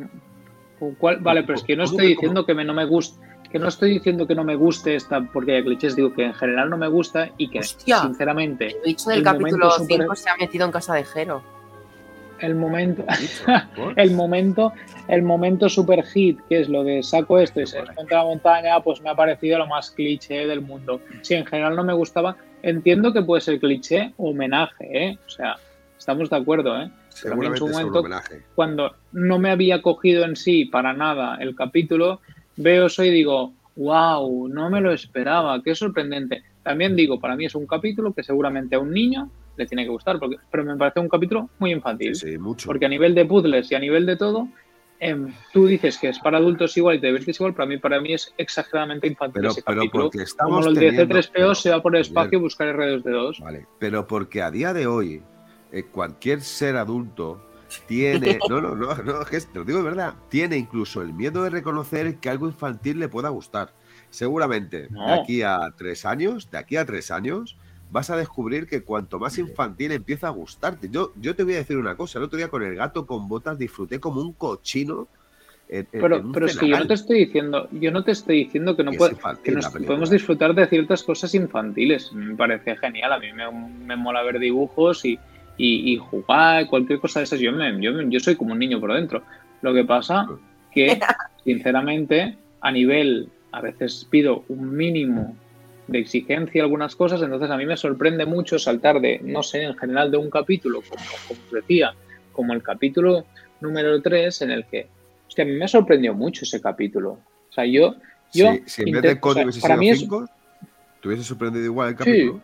Vale, pero es que no estoy diciendo que no me guste que no estoy diciendo que no me guste esta porque hay clichés, digo que en general no me gusta y que sinceramente. El dicho del capítulo 5 se ha metido en casa de Jero el momento, el momento, el momento super hit, que es lo de saco esto y se encuentra la montaña, pues me ha parecido lo más cliché del mundo. Si en general no me gustaba, entiendo que puede ser cliché o homenaje, ¿eh? O sea, estamos de acuerdo, ¿eh? En su momento, cuando no me había cogido en sí para nada el capítulo, veo eso y digo, wow, no me lo esperaba, qué sorprendente. También digo, para mí es un capítulo que seguramente a un niño le tiene que gustar, porque, pero me parece un capítulo muy infantil. Sí, mucho. Porque a nivel de puzzles y a nivel de todo, em, tú dices que es para adultos igual y te diviertes igual, para mí, para mí es exageradamente infantil pero, ese pero capítulo. Porque estamos Como el de C3PO se va por el espacio y buscar R2D2. Vale, pero porque a día de hoy eh, cualquier ser adulto tiene, no, no, no, no, te lo digo de verdad, tiene incluso el miedo de reconocer que algo infantil le pueda gustar. Seguramente, de aquí a tres años, de aquí a tres años, vas a descubrir que cuanto más infantil empieza a gustarte. Yo, yo te voy a decir una cosa, el otro día con el gato con botas disfruté como un cochino pero, pero es que yo no te estoy diciendo, yo no te estoy diciendo que no puede, que nos podemos disfrutar de ciertas cosas infantiles. Me parece genial. A mí me, mola ver dibujos y, y, jugar, cualquier cosa de esas. Yo, me, yo, yo soy como un niño por dentro. Lo que pasa que, sinceramente, a nivel, a veces pido un mínimo de exigencia algunas cosas, entonces a mí me sorprende mucho saltar de, no sé, en general de un capítulo, como, como decía, como el capítulo número 3, en el que Hostia, a mí me sorprendió mucho ese capítulo. O sea, yo. yo si en vez de código o sea, hubiese sido 5, ¿te hubiese sorprendido igual el capítulo? Sí.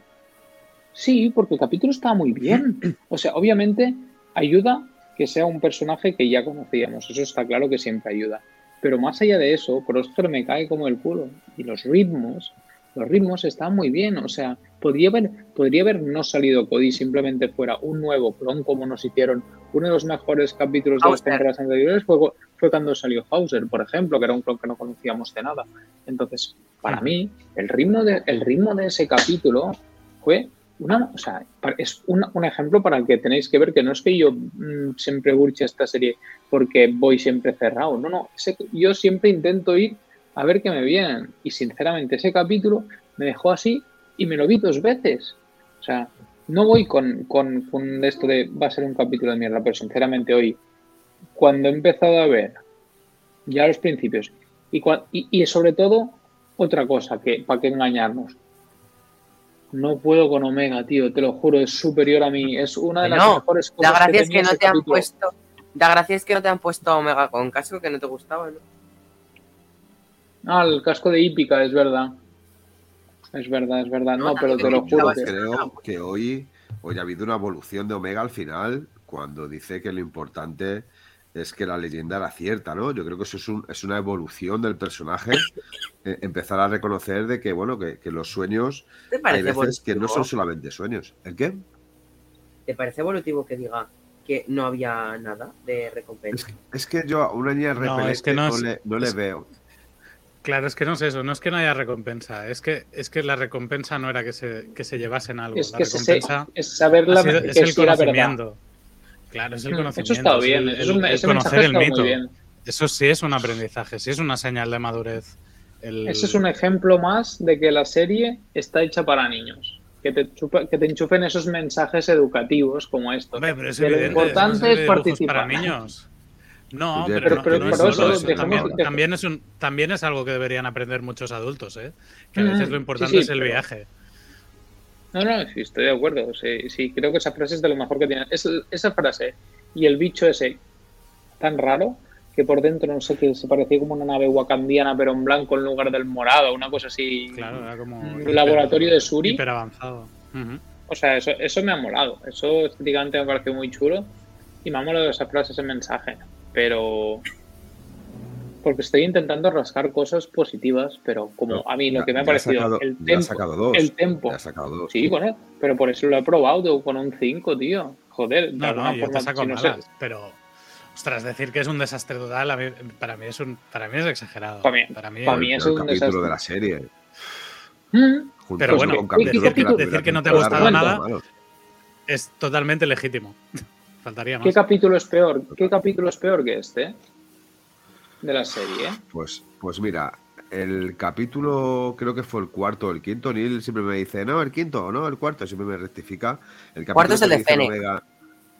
Sí, porque el capítulo estaba muy bien. O sea, obviamente ayuda que sea un personaje que ya conocíamos. Eso está claro que siempre ayuda. Pero más allá de eso, Prosper me cae como el culo. Y los ritmos, los ritmos están muy bien. O sea, podría haber, podría haber no salido Cody, simplemente fuera un nuevo clon como nos hicieron. Uno de los mejores capítulos de las temporadas anteriores fue, fue cuando salió Hauser, por ejemplo, que era un clon que no conocíamos de nada. Entonces, para mí, el ritmo de, el ritmo de ese capítulo fue una, es un, ejemplo para el que tenéis que ver que no es que yo mmm, siempre burche esta serie porque voy siempre cerrado. No, no, yo siempre intento ir a ver qué me vienen. Y sinceramente, ese capítulo me dejó así y me lo vi dos veces. O sea, no voy con, con, esto de va a ser un capítulo de mierda, pero sinceramente hoy cuando he empezado a ver ya los principios y, y, y sobre todo otra cosa que para qué engañarnos no puedo con Omega, tío, te lo juro, es superior a mí. Es una de las no, mejores cosas. La gracia que es que no te capítulo. han puesto. La gracia es que no te han puesto Omega con casco que no te gustaba, ¿no? Ah, el casco de hípica, es verdad. Es verdad, es verdad. No, no pero te lo juro. Que... Creo que hoy, hoy ha habido una evolución de Omega al final, cuando dice que lo importante es que la leyenda era cierta, ¿no? Yo creo que eso es, un, es una evolución del personaje, eh, empezar a reconocer de que, bueno, que, que los sueños hay veces evolutivo? que no son solamente sueños. ¿El qué? ¿Te parece evolutivo que diga que no había nada de recompensa? Es que, es que yo a una niña no, es que no, no, le, no le veo. Claro, es que no es eso, no es que no haya recompensa, es que, es que la recompensa no era que se, que se llevasen algo. Es la que recompensa se, es saber la, sido, es el conocimiento. Claro, es el conocimiento. Eso está bien, el, es un, el conocer el mito. Eso sí es un aprendizaje, sí es una señal de madurez. El... Ese es un ejemplo más de que la serie está hecha para niños. Que te, chupa, que te enchufen esos mensajes educativos como estos. Hombre, pero es que lo importante es participar. Para niños. No, pero, pero, no, pero no es solo eso. También, también, es un, también es algo que deberían aprender muchos adultos, ¿eh? Que a veces lo importante sí, sí, es el viaje. No, no, sí, estoy de acuerdo. Sí, sí, creo que esa frase es de lo mejor que tiene. Es, esa frase y el bicho ese tan raro que por dentro no sé que se parecía como una nave wakandiana pero en blanco en lugar del morado, una cosa así. Claro, era como un hiper, laboratorio de Suri. Hiper avanzado. Uh -huh. O sea, eso, eso me ha molado. Eso estéticamente me pareció muy chulo y me ha molado esa frase, ese mensaje. Pero porque estoy intentando rascar cosas positivas, pero como no, a mí lo que me ha parecido sacado, el tempo, el tempo. Dos, sí, bueno, pero por eso lo he probado con un 5, tío. Joder, no, no, yo te saco si no malas, sé. pero ostras, decir que es un desastre total, mí, para mí es un para mí es exagerado. Para mí, para mí, para mí es un desastre de la serie. ¿Mm? Pero bueno, decir, que, decir que no te ha gustado nada es totalmente legítimo. Faltaría más. ¿Qué capítulo es peor? ¿Qué capítulo es peor que este? De la serie? Pues, pues mira, el capítulo, creo que fue el cuarto o el quinto. Neil siempre me dice, no, el quinto o no, el cuarto, siempre me rectifica. El cuarto es el de. Omega,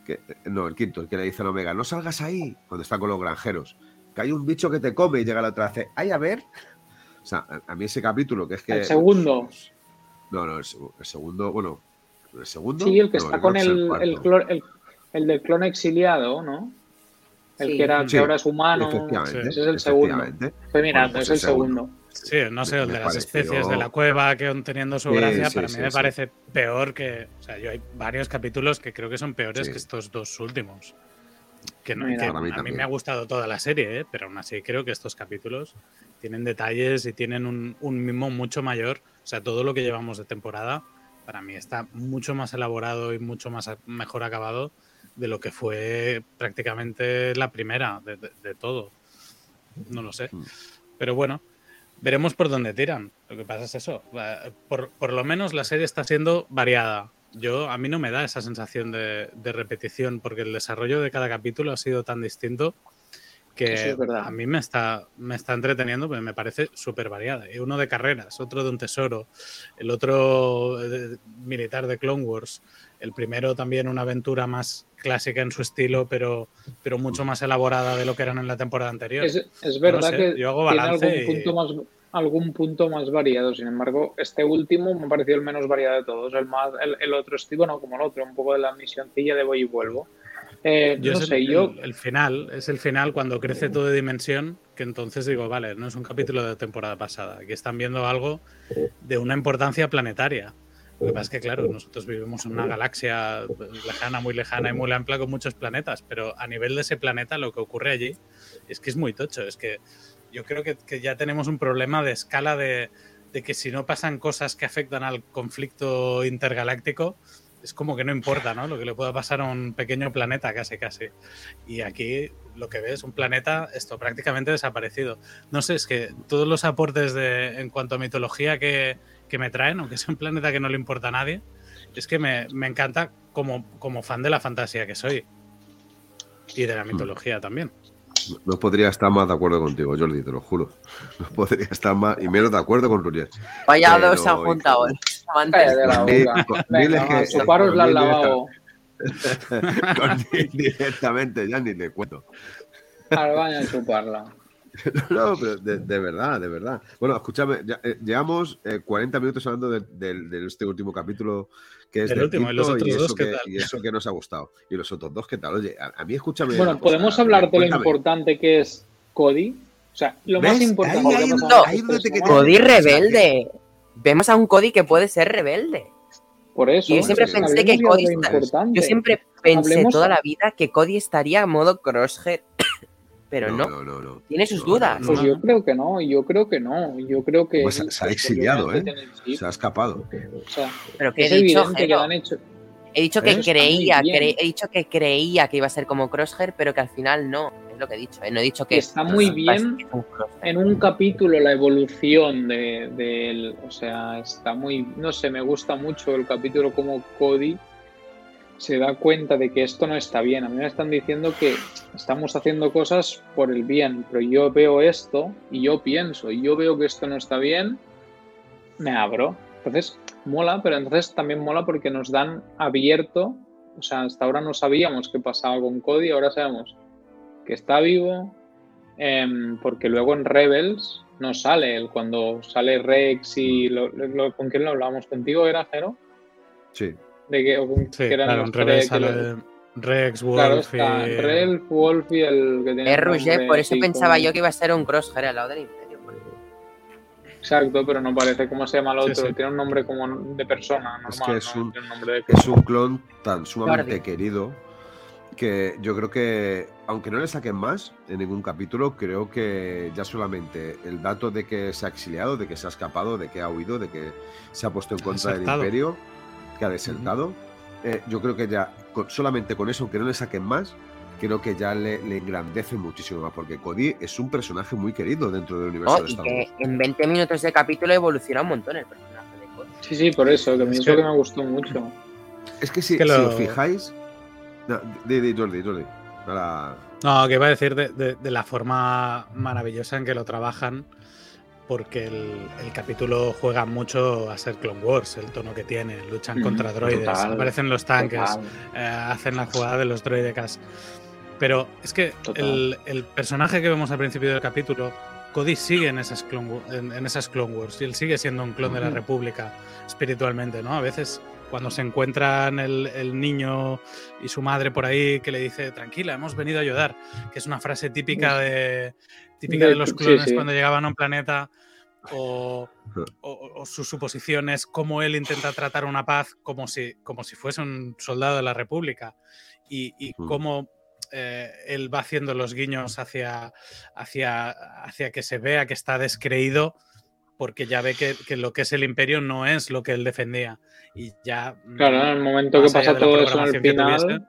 que, no, el quinto, el que le dice a Omega, no salgas ahí, cuando está con los granjeros. Que hay un bicho que te come y llega la otra vez, ay, a ver. O sea, a, a, mí ese capítulo, que es que. El segundo. No, no, el, el segundo, bueno, el segundo. Sí, el que no, está con el, el, el, el, el del clon exiliado, ¿no? El sí. que, era, sí, que ahora es humano. Efectivamente, ese es el segundo. Estoy mirando, pues es el segundo. Sí, no sé, el de las especies de la cueva que aún teniendo su gracia, para mí me parece peor que. O sea, yo hay varios capítulos que creo que son peores que estos dos últimos. Que, no, que a, mí, a mí me ha gustado toda la serie, ¿eh? pero aún así creo que estos capítulos tienen detalles y tienen un, un mimo mucho mayor. O sea, todo lo que llevamos de temporada para mí está mucho más elaborado y mucho más mejor acabado de lo que fue prácticamente la primera de, de, de, todo. No lo sé. Pero bueno, veremos por dónde tiran. Lo que pasa es eso. Por, por lo menos la serie está siendo variada. Yo, a mí no me da esa sensación de, de, repetición porque el desarrollo de cada capítulo ha sido tan distinto que a mí me está, me está entreteniendo, me parece súper variada. Uno de carreras, otro de un tesoro, el otro militar de Clone Wars, el primero también una aventura más clásica en su estilo, pero, pero mucho más elaborada de lo que eran en la temporada anterior. Es, verdad que tiene algún, punto más, algún punto más variado, sin embargo, este último me ha parecido el menos variado de todos. El, más, el, otro estilo, no como el otro, un poco de la misioncilla de voy y vuelvo. Eh, yo no sé, el, yo... El, final, es el final cuando crece todo de dimensión, que entonces digo, vale, no es un capítulo de temporada pasada, aquí están viendo algo de una importancia planetaria. Lo que pasa es que, claro, nosotros vivimos en una galaxia lejana, muy lejana y muy amplia con muchos planetas, pero a nivel de ese planeta lo que ocurre allí es que es muy tocho. Es que yo creo que, que ya tenemos un problema de escala de, de que si no pasan cosas que afectan al conflicto intergaláctico, es como que no importa, ¿no? Lo que le pueda pasar a un pequeño planeta, casi, casi. Y aquí lo que ves, es un planeta, esto prácticamente desaparecido. No sé, es que todos los aportes de, en cuanto a mitología que, que me traen, aunque sea un planeta que no le importa a nadie, es que me, me encanta como, como fan de la fantasía que soy. Y de la hmm. mitología también. No podría estar más de acuerdo contigo, Jordi, te lo juro. No podría estar más y menos de acuerdo con Ruriel. Vaya dos se han juntado. Chuparos la lavado. Directamente, ya ni le cuento. Al baño a chuparla. No, pero de, verdad, de verdad. Bueno, escúchame, eh, llevamos 40 eh, minutos hablando de, este último capítulo que es el último, y, los otros eso dos, que, y eso que nos ha gustado. Y los otros dos, ¿qué tal? Oye, a, mí escúchame. Bueno, podemos hablar de lo importante que es Cody. O sea, lo más importante. Cody rebelde. Vemos a un Cody que puede ser rebelde. Por eso. yo siempre pensé que Cody. yo siempre pensé toda la vida que Cody estaría en modo crosshead pero no, Tiene sus dudas. Pues yo creo que no, yo creo que no. Yo creo que. Pues se ha exiliado, ¿eh? Se ha escapado. pero que he dicho, que han hecho. He dicho que creía, he dicho que creía que iba a ser como Crosshair, pero que al final no. Es lo que he dicho. ¿eh? No he dicho que. Está muy bien en un capítulo la evolución de, de, O sea, está muy. No sé, me gusta mucho el capítulo como Cody se da cuenta de que esto no está bien. A mí me están diciendo que estamos haciendo cosas por el bien, pero yo veo esto y yo pienso, y yo veo que esto no está bien, me abro. Entonces, mola, pero entonces también mola porque nos dan abierto, o sea, hasta ahora no sabíamos qué pasaba con Cody, ahora sabemos que está vivo, em, porque luego en Rebels no sale, cuando sale Rex y con quién lo hablábamos contigo, ¿era Jero? Sí de que, sí, eran claro, Rex, Wolf y... Rex, Wolf y el que tiene... Es Rouget, por eso pensaba yo que iba a ser un crosshair al lado del Imperio. Exacto, pero no parece cómo se llama el otro. Tiene un nombre como de persona normal. Es que es, un, es un clon tan sumamente querido que yo creo que, aunque no le saquen más en ningún capítulo, creo que ya solamente el dato de que se ha exiliado, de que se ha escapado, de que ha huido, de que se ha puesto en contra del imperio que ha desertado. Eh, yo creo que ya solamente con eso, aunque no le saquen más, creo que ya le, engrandece muchísimo más, porque Cody es un personaje muy querido dentro del universo de Star Wars. en 20 minutos de capítulo evoluciona un montón el personaje de Cody. Sí, sí, por eso, que, es que, me gustó mucho. Es que si, os fijáis... No, de, Jordi, Jordi. No, que iba a decir de, de, la forma maravillosa en que lo trabajan porque el, capítulo juega mucho a ser Clone Wars, el tono que tiene, luchan contra droides, aparecen los tanques, eh, hacen la jugada de los droides. Pero es que el, personaje que vemos al principio del capítulo, Cody sigue en esas Clone, en, esas Clone Wars y él sigue siendo un clon de la República espiritualmente, ¿no? A veces cuando se encuentran el, el, niño y su madre por ahí que le dice, tranquila, hemos venido a ayudar, que es una frase típica de, típica de, los clones cuando llegaban a un planeta, o, sus suposiciones, cómo él intenta tratar una paz como si, como si fuese un soldado de la República, y, cómo eh, él va haciendo los guiños hacia, hacia, hacia que se vea que está descreído porque ya ve que, que, lo que es el imperio no es lo que él defendía. Y ya. Claro, en el momento que pasa todo eso al final.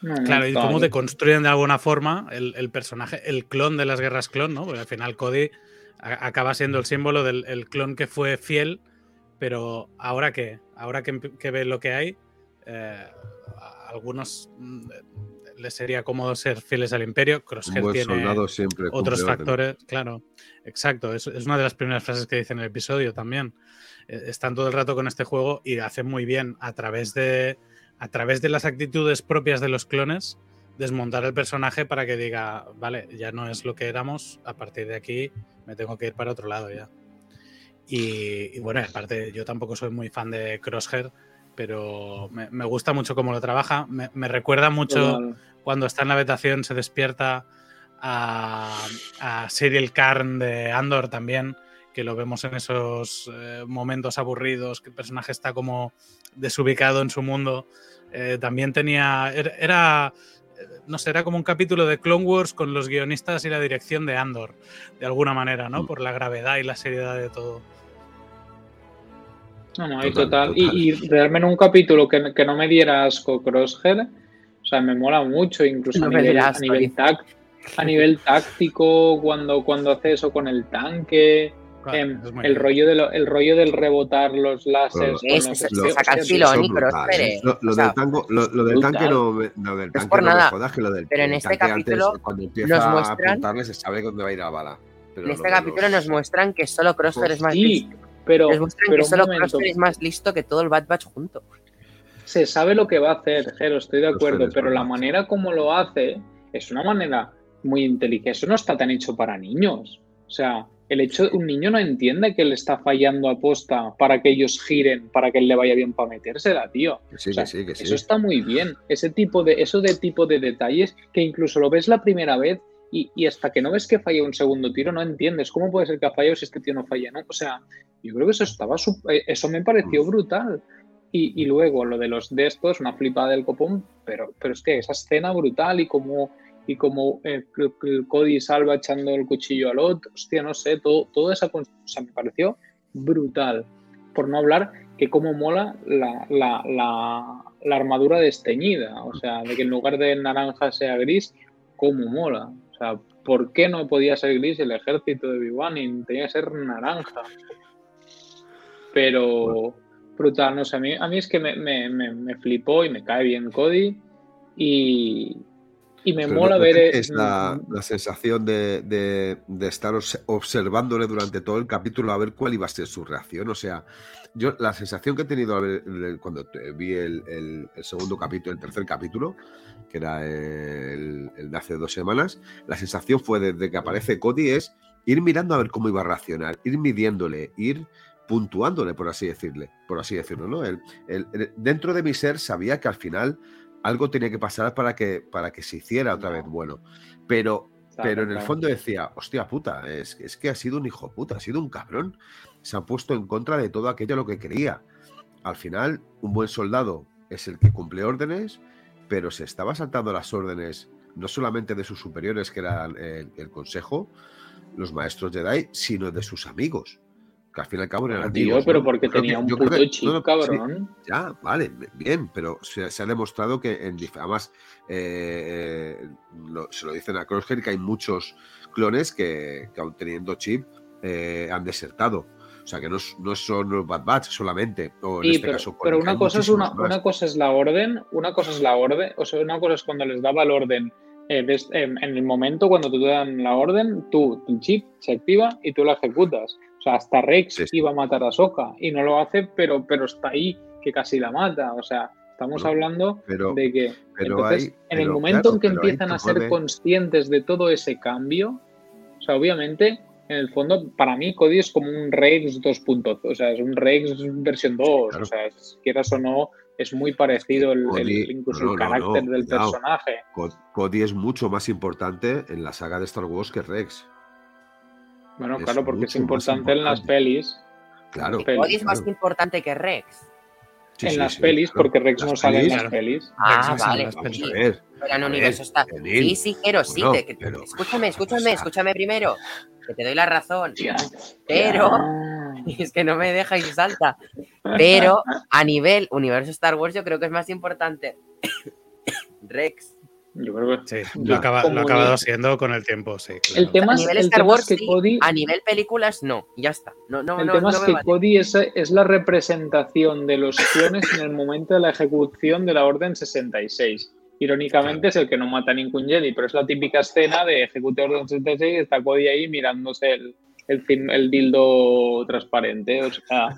Claro, y cómo deconstruyen de alguna forma el, personaje, el clon de las guerras clon, ¿no? Porque al final Cody acaba siendo el símbolo del clon que fue fiel, pero ahora que, ahora que, ve lo que hay, eh, algunos mm, les sería cómodo ser fieles al imperio. Crosshair tiene otros factores, claro. Exacto, es, es, una de las primeras frases que dice en el episodio también. Eh, están todo el rato con este juego y hacen muy bien a través de a través de las actitudes propias de los clones desmontar el personaje para que diga, vale, ya no es lo que éramos, a partir de aquí me tengo que ir para otro lado ya. Y, bueno, aparte, yo tampoco soy muy fan de Crosshair, pero me, gusta mucho cómo lo trabaja. Me, recuerda mucho cuando está en la habitación, se despierta a, a Cyril Karn de Andor también, que lo vemos en esos eh, momentos aburridos, que el personaje está como desubicado en su mundo. Eh, también tenía. era no sé, era como un capítulo de Clone Wars con los guionistas y la dirección de Andor, de alguna manera, ¿no? Mm. Por la gravedad y la seriedad de todo. No, no, y total. Y, realmente un capítulo que, no me diera asco Crosshair, o sea, me mola mucho, incluso a, nivel, a, a nivel táctico, cuando, cuando hace eso con el tanque. Em, el, rollo de el rollo del rebotar los láseres. lo, saca el filón y Lo, del, tango, lo, del tanque no, lo del tanque por nada. Jodas, que lo del pero en este capítulo cuando empieza nos muestran, a apuntarle se sabe dónde va a ir la bala. en este capítulo nos muestran que solo Crosshair es más sí, listo. Pero, nos muestran que solo Crosshair es más listo que todo el Bad Batch junto. Se sabe lo que va a hacer, Jero, estoy de acuerdo, pero la manera como lo hace es una manera muy inteligente. Eso no está tan hecho para niños. O sea, el hecho de un niño no entiende que le está fallando a posta para que ellos giren, para que él le vaya bien para metérsela, tío. Sí, sí, que sí. Eso está muy bien. Ese tipo de, eso de tipo de detalles que incluso lo ves la primera vez y, hasta que no ves que falla un segundo tiro no entiendes cómo puede ser que ha fallado si este tío no falla, ¿no? O sea, yo creo que eso estaba, eh, eso me pareció brutal. Y, y, luego lo de los de estos, una flipada del copón, pero, pero es que esa escena brutal y como y como eh, Cody salva echando el cuchillo al otro, hostia, no sé, todo, toda esa cosa me pareció brutal. Por no hablar que cómo mola la, la, la, armadura desteñida, o sea, de que en lugar de naranja sea gris, cómo mola. O sea, ¿por qué no podía ser gris el ejército de Biwan y tenía que ser naranja? Pero brutal, no sé, a mí, a mí es que me, me, me flipó y me cae bien Cody y, y me mola ver. Es la, sensación de, estar observándole durante todo el capítulo a ver cuál iba a ser su reacción. O sea, yo la sensación que he tenido cuando vi el, segundo capítulo, el tercer capítulo, que era el, de hace dos semanas, la sensación fue desde que aparece Cody es ir mirando a ver cómo iba a reaccionar, ir midiéndole, ir puntuándole, por así decirle, por así decirlo, ¿no? dentro de mi ser sabía que al final algo tenía que pasar para que, para que se hiciera otra vez bueno. Pero, pero en el fondo decía, hostia puta, es, es, que ha sido un hijo puta, ha sido un cabrón. Se ha puesto en contra de todo aquello lo que quería. Al final, un buen soldado es el que cumple órdenes, pero se estaba saltando las órdenes no solamente de sus superiores, que eran el, el consejo, los maestros Jedi, sino de sus amigos al fin y al cabo eran Tío, pero porque tenía un puto chip, cabrón. ya, vale, bien, pero se, ha demostrado que en además eh, se lo dicen a Crosshair que hay muchos clones que, que aún teniendo chip eh, han desertado. O sea, que no, no son los Bad Batch solamente. O en este pero, caso, pero una cosa, es una, una cosa es la orden, una cosa es la orden, o sea, una cosa es cuando les daba el orden eh, en el momento cuando te dan la orden, tú, el chip se activa y tú la ejecutas. O sea, hasta Rex iba a matar a Soka y no lo hace, pero, pero está ahí, que casi la mata. O sea, estamos hablando de que entonces, en el momento en que empiezan a ser conscientes de todo ese cambio, o sea, obviamente, en el fondo, para mí Cody es como un Rex 2.0, o sea, es un Rex versión 2, o sea, quieras o no, es muy parecido el, incluso el carácter del personaje. Cody es mucho más importante en la saga de Star Wars que Rex. Bueno, claro, porque es importante, en las pelis. Claro. Cody es más importante que Rex. en las pelis, porque Rex no sale en las pelis. Ah, vale. Pero en universo está. Sí, sí, quiero, sí. Escúchame, escúchame, escúchame primero. Que te doy la razón. pero. Es que no me deja y se salta. Pero a nivel universo Star Wars, yo creo que es más importante Rex yo creo que sí, lo, ha acabado siendo con el tiempo, sí. El tema, a nivel Star Wars, que Cody, a nivel películas, no, ya está. No, no, el tema es que Cody es, es, la representación de los clones en el momento de la ejecución de la Orden 66. Irónicamente es el que no mata a ningún Jedi, pero es la típica escena de Ejecute Orden 66 está Cody ahí mirándose el, el, el dildo transparente. O sea,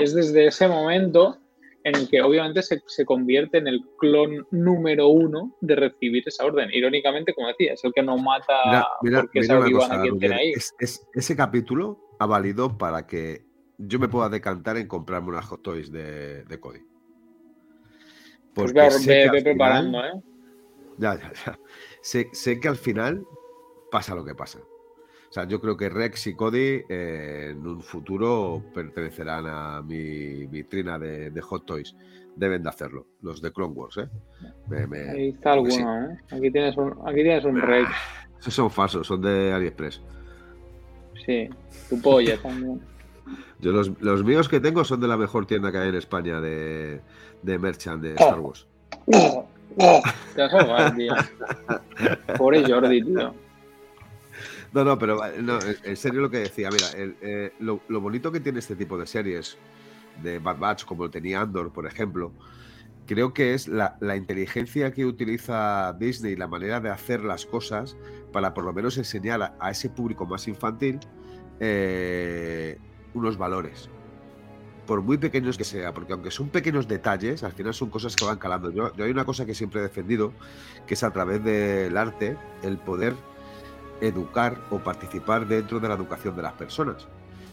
es desde ese momento en el que obviamente se, se, convierte en el clon número uno de recibir esa orden. Irónicamente, como decía, es el que no mata porque es a quien tiene ahí. ese capítulo ha valido para que yo me pueda decantar en comprarme unas hot toys de, de Cody. Pues claro, ve, preparando, ¿eh? Ya, ya, ya. Sé, sé, que al final pasa lo que pasa. O sea, yo creo que Rex y Cody eh, en un futuro pertenecerán a mi vitrina de, de, Hot Toys. Deben de hacerlo, los de Clone Wars, ¿eh? Me, me, Ahí está alguno, sí. ¿eh? Aquí tienes un, aquí tienes un Rex. Esos son falsos, son de AliExpress. Sí, tu polla también. Yo los, los, míos que tengo son de la mejor tienda que hay en España de, de merchant de Star Wars. Te has ahogado, tío. Pobre Jordi, tío. No, no, pero no, en serio lo que decía, mira, el, eh, lo, bonito que tiene este tipo de series de Bad Batch, como lo tenía Andor, por ejemplo, creo que es la, inteligencia que utiliza Disney, la manera de hacer las cosas para por lo menos enseñar a, ese público más infantil eh, unos valores por muy pequeños que sea, porque aunque son pequeños detalles, al final son cosas que van calando. Yo, yo hay una cosa que siempre he defendido, que es a través del arte, el poder educar o participar dentro de la educación de las personas.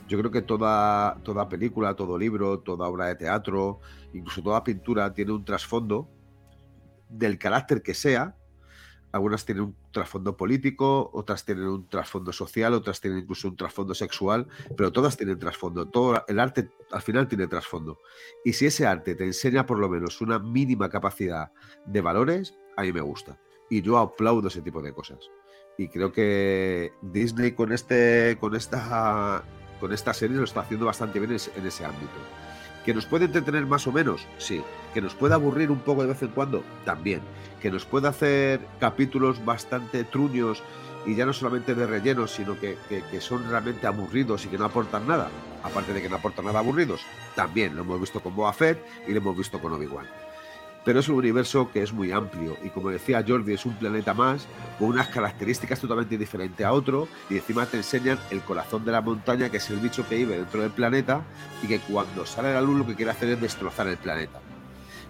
Yo creo que toda, toda película, todo libro, toda obra de teatro, incluso toda pintura tiene un trasfondo del carácter que sea. Algunas tienen un trasfondo político, otras tienen un trasfondo social, otras tienen incluso un trasfondo sexual, pero todas tienen trasfondo. Todo el arte al final tiene trasfondo. Y si ese arte te enseña por lo menos una mínima capacidad de valores, a mí me gusta. Y yo aplaudo ese tipo de cosas. Y creo que Disney con este, con esta, con esta serie lo está haciendo bastante bien en ese ámbito. ¿Que nos puede entretener más o menos? Sí. ¿Que nos puede aburrir un poco de vez en cuando? También. ¿Que nos puede hacer capítulos bastante truños y ya no solamente de relleno, sino que, que, que, son realmente aburridos y que no aportan nada? Aparte de que no aportan nada aburridos, también lo hemos visto con Boa Fett y lo hemos visto con Obi-Wan. Pero es un universo que es muy amplio y como decía Jordi, es un planeta más con unas características totalmente diferentes a otro y encima te enseñan el corazón de la montaña que es el bicho que vive dentro del planeta y que cuando sale la luz lo que quiere hacer es destrozar el planeta.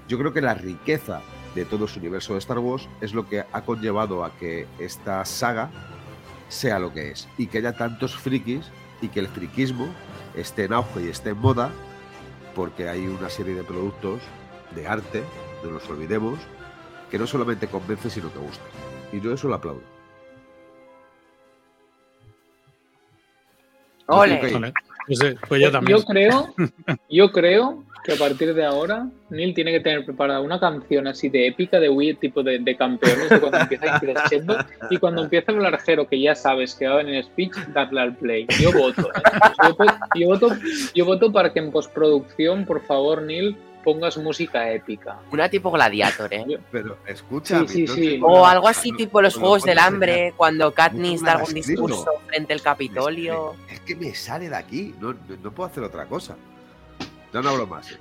Yo creo que la riqueza de todo su universo de Star Wars es lo que ha conllevado a que esta saga sea lo que es y que haya tantos frikis y que el friquismo esté en auge y esté en moda porque hay una serie de productos de arte no nos olvidemos, que no solamente convence, sino que gusta. Y yo eso lo aplaudo. Ole. Pues, pues yo, también. yo creo, yo creo que a partir de ahora Neil tiene que tener preparada una canción así de épica de Wii, tipo de, de campeones, de cuando empieza creciendo y cuando empieza el larjero, que ya sabes que va en el speech, darle al play. Yo voto, ¿eh? yo, yo, voto, yo voto para que en postproducción, por favor, Neil, pongas música épica. Una tipo gladiator, ¿eh? Pero escucha. Sí, sí, sí. O algo así tipo los Juegos del Hambre, cuando Katniss da algún discurso frente al Capitolio. Es que me sale de aquí, no, no puedo hacer otra cosa. Ya no hablo más.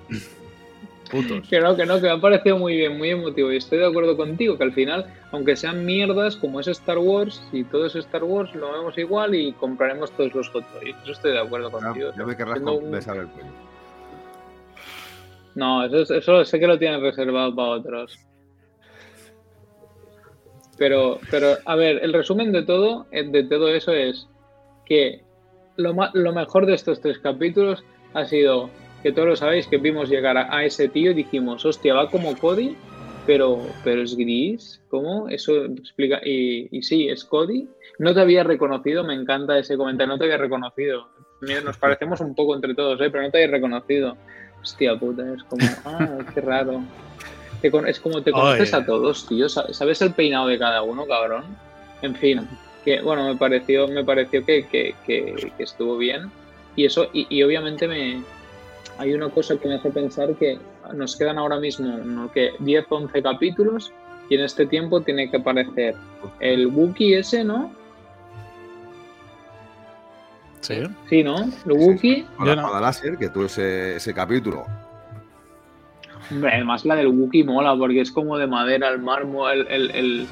Putos. Que no, que no, que me ha parecido muy bien, muy emotivo. Y estoy de acuerdo contigo, que al final, aunque sean mierdas, como es Star Wars, y todo es Star Wars, lo vemos igual y compraremos todos los Hot Toys. Eso estoy de acuerdo contigo. Ya, me querrás un... besar el cuello. No, eso, eso sé que lo tienen reservado para otros. Pero, pero, a ver, el resumen de todo, eh, de todo eso es que lo, lo mejor de estos tres capítulos ha sido que todos lo sabéis que vimos llegar a, ese tío y dijimos, hostia, va como Cody, pero, pero es gris. ¿Cómo? Eso explica. Y, y sí, es Cody. No te había reconocido, me encanta ese comentario, no te había reconocido. Nos parecemos un poco entre todos, ¿eh? pero no te había reconocido. Hostia puta, es como, ah, qué raro. Es como te conoces a todos, tío. ¿Sabes el peinado de cada uno, cabrón? En fin, que bueno, me pareció, me pareció que, que, que, que estuvo bien. Y eso, y, y, obviamente me hay una cosa que me hace pensar que nos quedan ahora mismo ¿no? que 10 o 11 capítulos y en este tiempo tiene que aparecer el Wookiee ese, ¿no? Sí. Sí, ¿no? El Wookiee. Con la espada láser, que tú ese, ese capítulo. además la del Wookiee mola porque es como de madera, el mármol, el, el, el,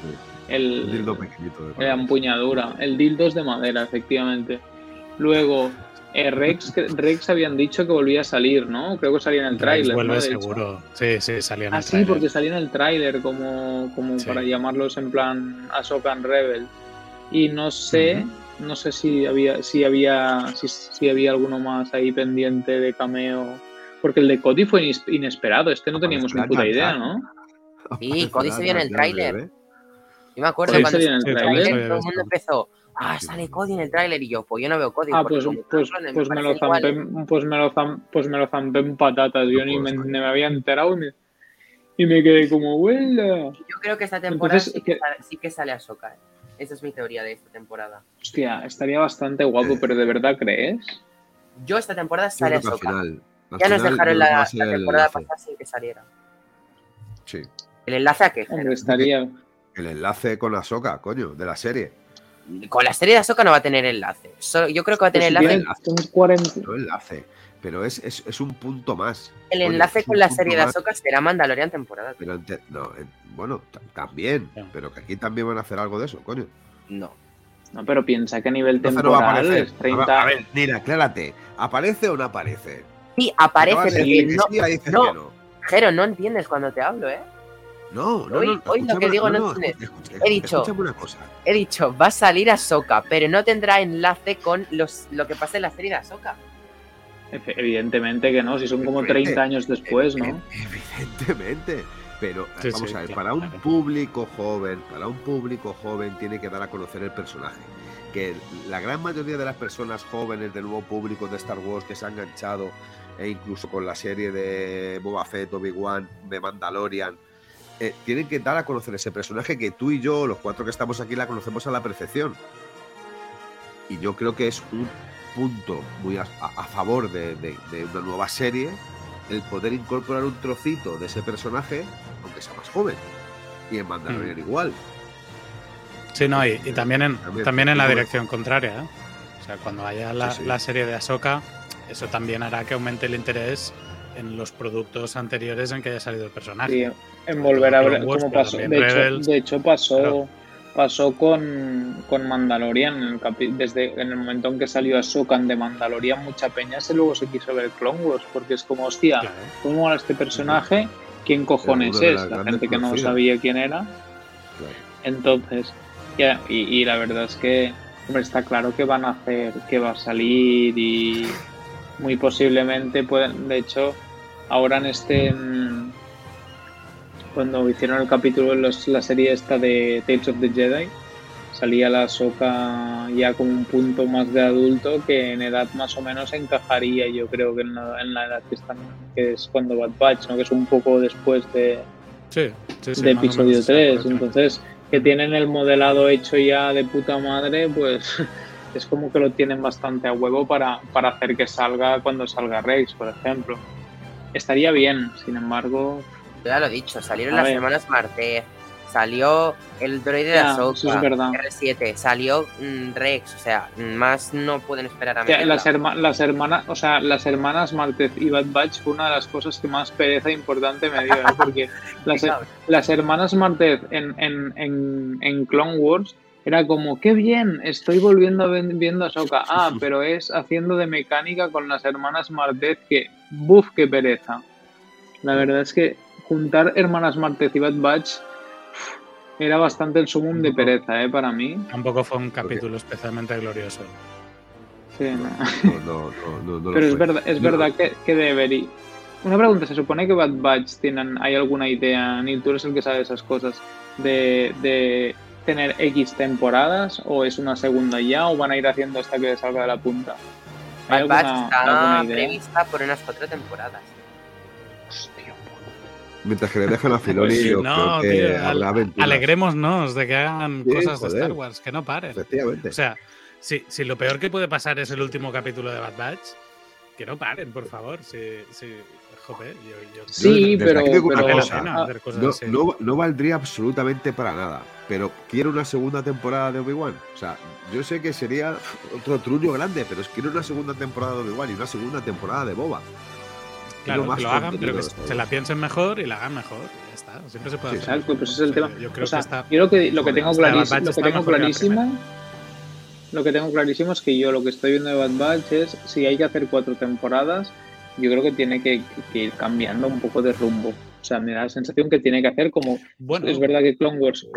el, dildo pequeñito. De la empuñadura. El dildo es de madera, efectivamente. Luego, eh, Rex, Rex habían dicho que volvía a salir, ¿no? Creo que salía en el tráiler. Vuelve seguro. Sí, sí, salía en ah, el sí, porque salía en el tráiler como, como para llamarlos en plan Ahsoka and Rebel. Y no sé, no sé si había, si había, si, había alguno más ahí pendiente de cameo. Porque el de Cody fue inesperado. Este no teníamos ni puta idea, ¿no? Sí, Cody se vio en el tráiler. Yo me acuerdo cuando en el tráiler. Todo el mundo empezó ah, sale Cody en el tráiler y yo, pues yo no veo Cody. Ah, pues, pues, pues, me lo zampé, pues, me lo pues me lo zampé en patatas, yo ni me, me, había enterado y me, quedé como, huela. Yo creo que esta temporada sí, que, sí, que, sale a Soka. Esa es mi teoría de esta temporada. Hostia, estaría bastante guapo, pero ¿de verdad crees? Yo esta temporada sale a Soka. Ya nos dejaron la, la temporada pasada sin que saliera. Sí. ¿El enlace a qué? Hombre, estaría... El enlace con la Soca, coño, de la serie. Con la serie de Ahsoka no va a tener enlace. yo creo que va a tener enlace. No enlace, pero es, es, un punto más. El enlace con la serie de Ahsoka será Mandalorian temporada. Pero no, bueno, también, pero que aquí también van a hacer algo de eso, coño. No. No, pero piensa que a nivel temporal no es 30... A ver, Nina, aclárate. ¿Aparece o no aparece? Sí, aparece. No, no, no. Jero, no entiendes cuando te hablo, ¿eh? No, no, hoy, no. Hoy lo que digo no, he dicho, he dicho, va a salir a Soca, pero no tendrá enlace con los, lo que pasa en la serie de Ahsoka. Evidentemente que no, si son como 30 años después, ¿no? Evidentemente. Pero vamos a ver, para un público joven, para un público joven tiene que dar a conocer el personaje. Que la gran mayoría de las personas jóvenes del nuevo público de Star Wars que se han enganchado, e incluso con la serie de Boba Fett, Obi-Wan, de Mandalorian, eh, tienen que dar a conocer ese personaje que tú y yo, los cuatro que estamos aquí, la conocemos a la perfección. Y yo creo que es un punto muy a, favor de, una nueva serie el poder incorporar un trocito de ese personaje, aunque sea más joven. Y en Mandalorian mm. igual. Sí, no, y, también en, también, en la dirección contraria. ¿eh? O sea, cuando haya la, la serie de Ahsoka, eso también hará que aumente el interés en los productos anteriores en que haya salido el personaje. en volver a ver cómo pasó. De hecho, pasó, pasó con, con Mandalorian. desde en el momento en que salió Ahsoka de Mandalorian, mucha peña se luego se quiso ver Clone Wars, porque es como, hostia, ¿cómo era este personaje? ¿Quién cojones es? La gente que no sabía quién era. Entonces, ya, y, la verdad es que hombre, está claro que van a hacer, que va a salir y muy posiblemente pueden, de hecho, ahora en este cuando hicieron el capítulo en la serie esta de Tales of the Jedi salía la Soca ya como un punto más de adulto que en edad más o menos encajaría yo creo que en la, edad que están que es cuando Bad Batch ¿no? que es un poco después de de episodio 3 entonces que tienen el modelado hecho ya de puta madre pues es como que lo tienen bastante a huevo para, para hacer que salga cuando salga Rex, por ejemplo. Estaría bien, sin embargo. Ya lo he dicho, salieron las semanas Marte, salió el droide de Ahsoka, R7, salió mm, Rex, o sea, más no pueden esperar a mí. las, las, hermanas, o sea, las hermanas Martez y Bad Batch fue una de las cosas que más pereza importante me dio, ¿eh? porque las, las, hermanas Martez en, en, en, en Clone Wars era como, qué bien, estoy volviendo viendo a. Ah, pero es haciendo de mecánica con las hermanas Martez que, buf, qué pereza. La verdad es que juntar hermanas Martez y Bad Batch era bastante el sumum de pereza, ¿eh? Para mí. Tampoco fue un capítulo especialmente glorioso. Sí, no. Pero es verdad, es verdad que, que debería. Una pregunta, ¿se supone que Bad Batch tienen, hay alguna idea, ni tú eres el que sabe esas cosas, de, de tener X temporadas o es una segunda ya o van a ir haciendo hasta que salga de la punta? ¿Hay alguna, está prevista por unas cuatro temporadas. Mientras que le dejan a Filoni, yo no, creo que alegrémonos de que hagan cosas de Star Wars, que no paren. Efectivamente. O sea, si, si, lo peor que puede pasar es el último capítulo de Bad Batch, que no paren, por favor. Si, si, sí, pero, no, valdría absolutamente para nada. Pero quiero una segunda temporada de Obi-Wan. O sea, yo sé que sería otro truño grande, pero quiero una segunda temporada de Obi-Wan y una segunda temporada de Boba. Claro, que lo hagan, pero que se la piensen mejor y la hagan mejor. Ya está, siempre se puede hacer. Exacto, pues ese es el tema. Yo creo que está, yo lo que, lo que tengo, clarísimo, lo que tengo clarísimo, lo que tengo clarísimo es que yo lo que estoy viendo de Bad Batch es si hay que hacer cuatro temporadas, yo creo que tiene que, ir cambiando un poco de rumbo. O sea, me da la sensación que tiene que hacer como. Bueno, es verdad que Clone Wars,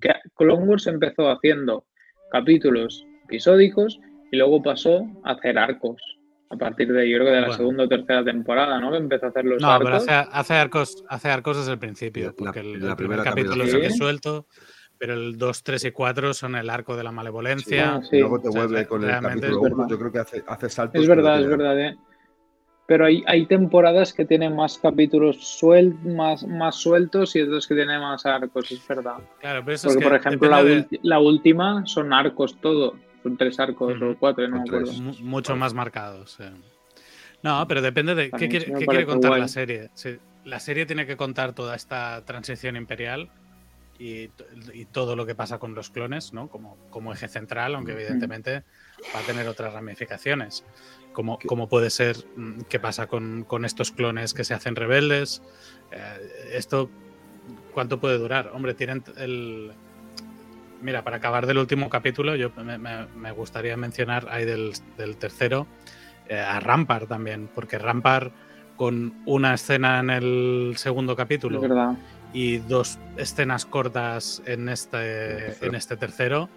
que Clone Wars empezó haciendo capítulos episódicos y luego pasó a hacer arcos a partir de, yo creo que de la segunda o tercera temporada, ¿no? Que empezó a hacer los no, arcos. pero hace, arcos, hace arcos desde el principio, porque el, primer capítulo es que suelto, pero el 2, 3 y 4 son el arco de la malevolencia. Sí, Luego te vuelve con el capítulo 1, yo creo que hace, hace saltos. Es verdad, es verdad, ¿eh? Pero hay, hay temporadas que tienen más capítulos suel, más, más sueltos y otras que tienen más arcos, es verdad. Claro, pero eso Porque, es que por ejemplo, la, la última son arcos todo. Son tres arcos o cuatro, no me acuerdo. Mucho más marcados. No, pero depende de qué, quiere, contar la serie. la serie tiene que contar toda esta transición imperial y, todo lo que pasa con los clones, ¿no? Como, como eje central, aunque evidentemente va a tener otras ramificaciones. Como, como puede ser mm, qué pasa con, estos clones que se hacen rebeldes. Eh, esto, ¿cuánto puede durar? Hombre, tienen el Mira, para acabar del último capítulo, yo me, gustaría mencionar ahí del, tercero eh, a Rampart también, porque Rampart con una escena en el segundo capítulo y dos escenas cortas en este, en este tercero.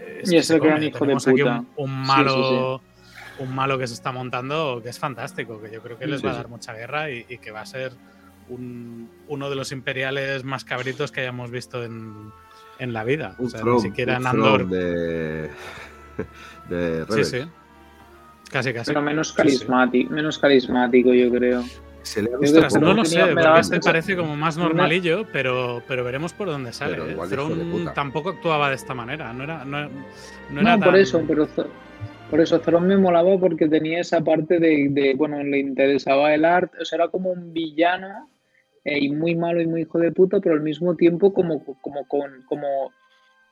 Eh, y es el gran hijo de puta. un, malo. Un malo que se está montando que es fantástico, que yo creo que les va a dar mucha guerra y, y que va a ser un, uno de los imperiales más cabritos que hayamos visto en, en la vida. o sea, ni siquiera en Andor. De, de sí, sí. Casi, casi. Pero menos carismático, menos carismático, yo creo. Se le ha no lo sé, porque este parece como más normalillo, pero, pero veremos por dónde sale. ¿eh? tampoco actuaba de esta manera, no era, no, no era por eso, pero por eso Thron me molaba porque tenía esa parte de, de, bueno, le interesaba el arte, o sea, era como un villano eh, y muy malo y muy hijo de puta, pero al mismo tiempo como, como, con, como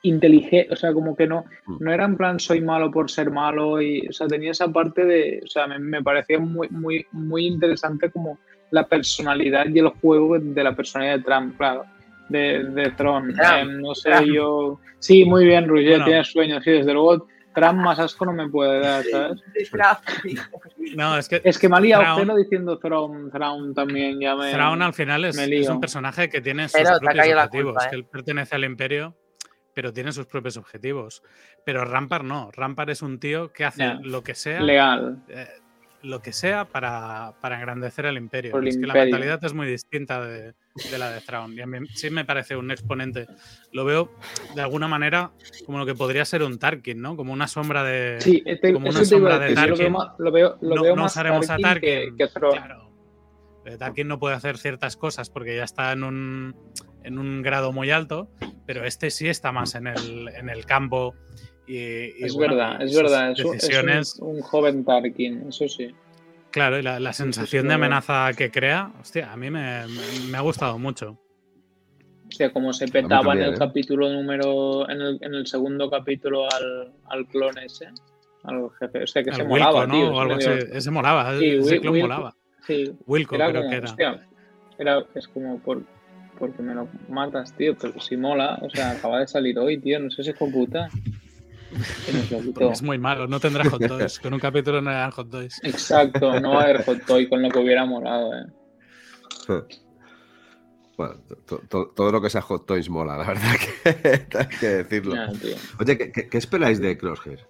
inteligente, o sea, como que no, mm. no era en plan soy malo por ser malo, y, o sea, tenía esa parte de, o sea, me, me parecía muy, muy, muy interesante como la personalidad y el juego de la personalidad de Trump, claro, de, de Tron. Eh, no sé, yo... Sí, muy bien, Roger, tienes sueños, sí, desde luego Trump más asco no me puede dar, ¿sabes? no, es que. Es que me ha liado diciendo Thrawn, también. Ya me, Thrawn al final es, es, un personaje que tiene sus propios objetivos. que ¿eh? él pertenece al Imperio, pero tiene sus propios objetivos. Pero Rampart no. Rampart es un tío que hace lo que sea. Legal. Eh, lo que sea para, para engrandecer al imperio. es que la mentalidad es muy distinta de, de, la de Thrawn. Y a mí sí me parece un exponente. Lo veo de alguna manera como lo que podría ser un Tarkin, ¿no? Como una sombra de. Sí, este, como una sombra de Tarkin. Lo veo, lo no, veo no usaremos a Tarkin. Que, claro. Eh, Tarkin no puede hacer ciertas cosas porque ya está en un, en un grado muy alto, pero este sí está más en el, en el campo es verdad, es verdad. Es, un, joven Tarkin, eso sí. Claro, y la, sensación de amenaza que crea, hostia, a mí me, ha gustado mucho. O sea, como se petaba en el ¿eh? capítulo número, en el, en el segundo capítulo al, al, clon ese, al jefe. O sea, que se molaba, tío. O algo así. Ese molaba, ese clon molaba. Sí. Wilco, creo que era. Hostia, era. Es como por, porque me lo matas, tío, pero si mola, o sea, acaba de salir hoy, tío, no sé si es con es muy malo, no tendrá hot toys. Con un capítulo no hay hot toys. Exacto, no va a haber hot toys con lo que hubiera molado, eh. Bueno, todo lo que sea hot toys mola, la verdad que hay que decirlo. Oye, ¿qué, esperáis de Crosshair?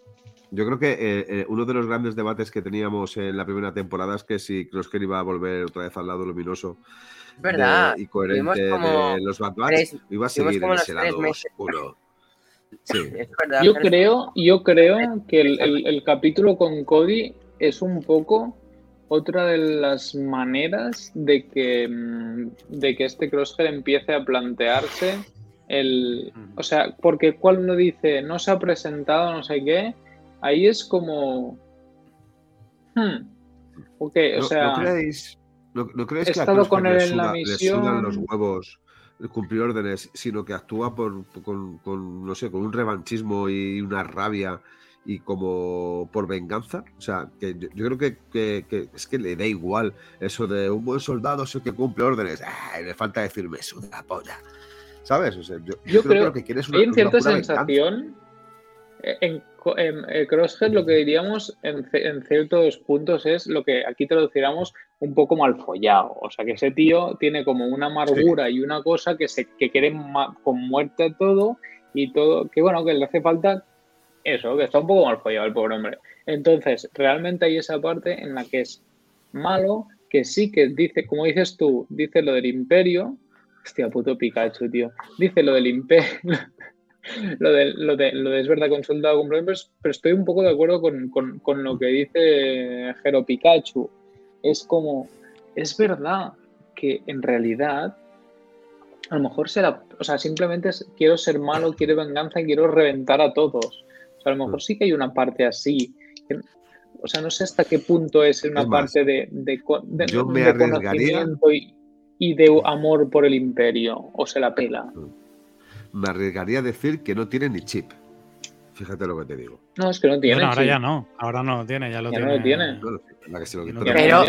Yo creo que eh, eh, uno de los grandes debates que teníamos en la primera temporada es que si Crosshair iba a volver otra vez al lado luminoso ¿verdad? y coherente de los Bad Batch, iba a seguir en ese lado oscuro. yo creo, yo creo que el, capítulo con Cody es un poco otra de las maneras de que, mm, de que este Crosshair empiece a plantearse el. O sea, porque cuando dice no se ha presentado, no sé qué, ahí es como. Hmm, ok, o sea. ¿No creéis, he estado con él en la misión. los huevos cumplir órdenes, sino que actúa por, con, no sé, con un revanchismo y una rabia y como por venganza. O sea, que yo, creo que, es que le da igual eso de un buen soldado es el que cumple órdenes. le falta decirme eso de la polla. ¿Sabes? yo, creo, que quieres una, hay cierta sensación. En, en, Crosshead lo que diríamos en, ciertos puntos es lo que aquí traduciríamos un poco mal follado. O sea, que ese tío tiene como una amargura y una cosa que se que quiere con muerte todo y todo, que bueno, que le hace falta eso, que está un poco mal follado el pobre hombre. Entonces, realmente hay esa parte en la que es malo, que sí que dice, como dices tú, dice lo del imperio. Hostia, puto Pikachu, tío. Dice lo del imperio. lo, de, lo, de, lo de es verdad con soldado con problemas, pero estoy un poco de acuerdo con, con, con lo que dice Jero Pikachu. Es como, es verdad que en realidad a lo mejor será, o sea, simplemente es, quiero ser malo, quiero venganza y quiero reventar a todos. O sea, a lo mejor mm. sí que hay una parte así. o sea, no sé hasta qué punto es una parte de, de, conocimiento y, y, de amor por el imperio, o se la pela. Me arriesgaría a decir que no tiene ni chip. Fíjate lo que te digo. No, es que no tiene. Bueno, ahora ya no. Ahora no lo tiene, ya lo tiene. No lo tiene. pero,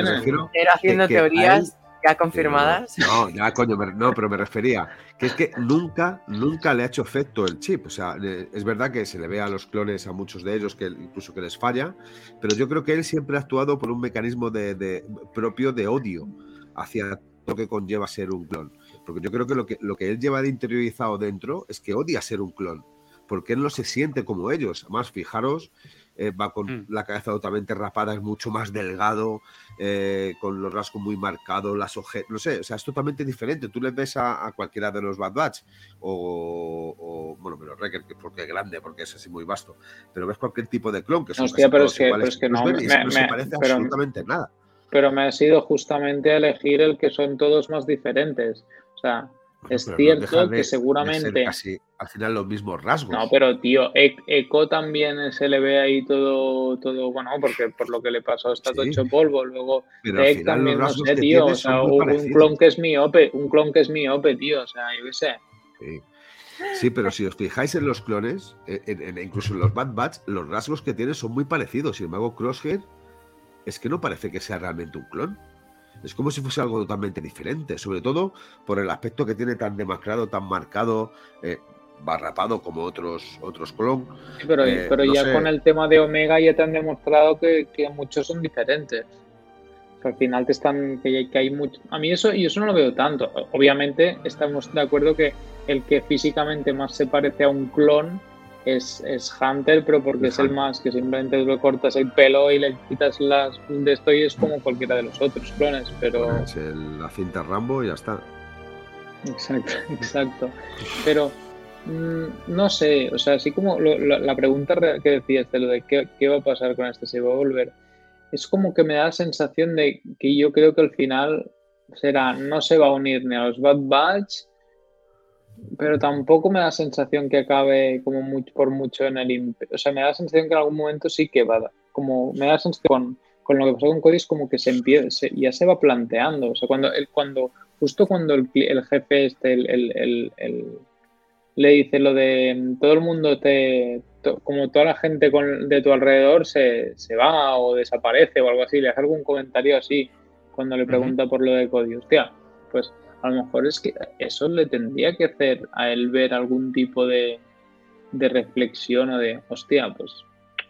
pero, haciendo teorías, ¿Ya confirmadas? No, ya coño, no, pero me refería que es que nunca, nunca le ha hecho efecto el chip. O sea, es verdad que se le ve a los clones, a muchos de ellos, que incluso que les falla, pero yo creo que él siempre ha actuado por un mecanismo de, propio de odio hacia lo que conlleva ser un clon. Porque yo creo que lo que, lo que él lleva de interiorizado dentro es que odia ser un clon, porque él no se siente como ellos. Además, fijaros eh, va con mm. la cabeza totalmente rapada, es mucho más delgado, eh, con los rasgos muy marcados, las ojeras, no sé, o sea, es totalmente diferente. Tú le ves a, cualquiera de los Bad Batch, o, bueno, menos Wrecker, porque es grande, porque es así muy vasto, pero ves cualquier tipo de clon que son Hostia, pero, es que, pero es que, no, me, se parece absolutamente nada. Pero me ha sido justamente elegir el que son todos más diferentes. Sea, es cierto que seguramente. casi al final los mismos rasgos. No, pero tío, Eco también se le ve ahí todo, todo bueno, porque por lo que le pasó está todo hecho polvo. Luego, Tech también, no sé, tío. O sea, un clon que es miope, un clon que es miope, tío. O sea, yo qué sé. Sí. pero si os fijáis en los clones, incluso en los Bad Batch, los rasgos que tienen son muy parecidos. Sin embargo, Crosshair es que no parece que sea realmente un clon. Es como si fuese algo totalmente diferente, sobre todo por el aspecto que tiene tan demacrado, tan marcado, eh, barrapado como otros otros clon. pero, eh, pero ya con el tema de Omega ya te han demostrado que, muchos son diferentes. al final te están que, que hay mucho. A mí eso y eso no lo veo tanto. Obviamente estamos de acuerdo que el que físicamente más se parece a un clon es, es Hunter, pero porque es, el más que simplemente le cortas el pelo y le quitas las de esto y es como cualquiera de los otros clones, pero... Es la cinta Rambo y ya está. Exacto, exacto. Pero mm, no sé, o sea, así como la, pregunta que decías de lo de qué, qué, va a pasar con este, se va a volver, es como que me da la sensación de que yo creo que al final será, no se va a unir ni a los Bad Batch pero tampoco me da la sensación que acabe como mucho, por mucho en el imperio. O sea, me da la sensación que en algún momento sí que va, como me da la sensación con, lo que pasó con Cody es como que se empieza, ya se va planteando. O sea, cuando, el, cuando justo cuando el, el jefe este, el, le dice lo de todo el mundo te, como toda la gente de tu alrededor se, se, va o desaparece o algo así, le hace algún comentario así cuando le pregunta por lo de Cody. Hostia, pues a lo mejor es que eso le tendría que hacer a él ver algún tipo de, reflexión o de, hostia, pues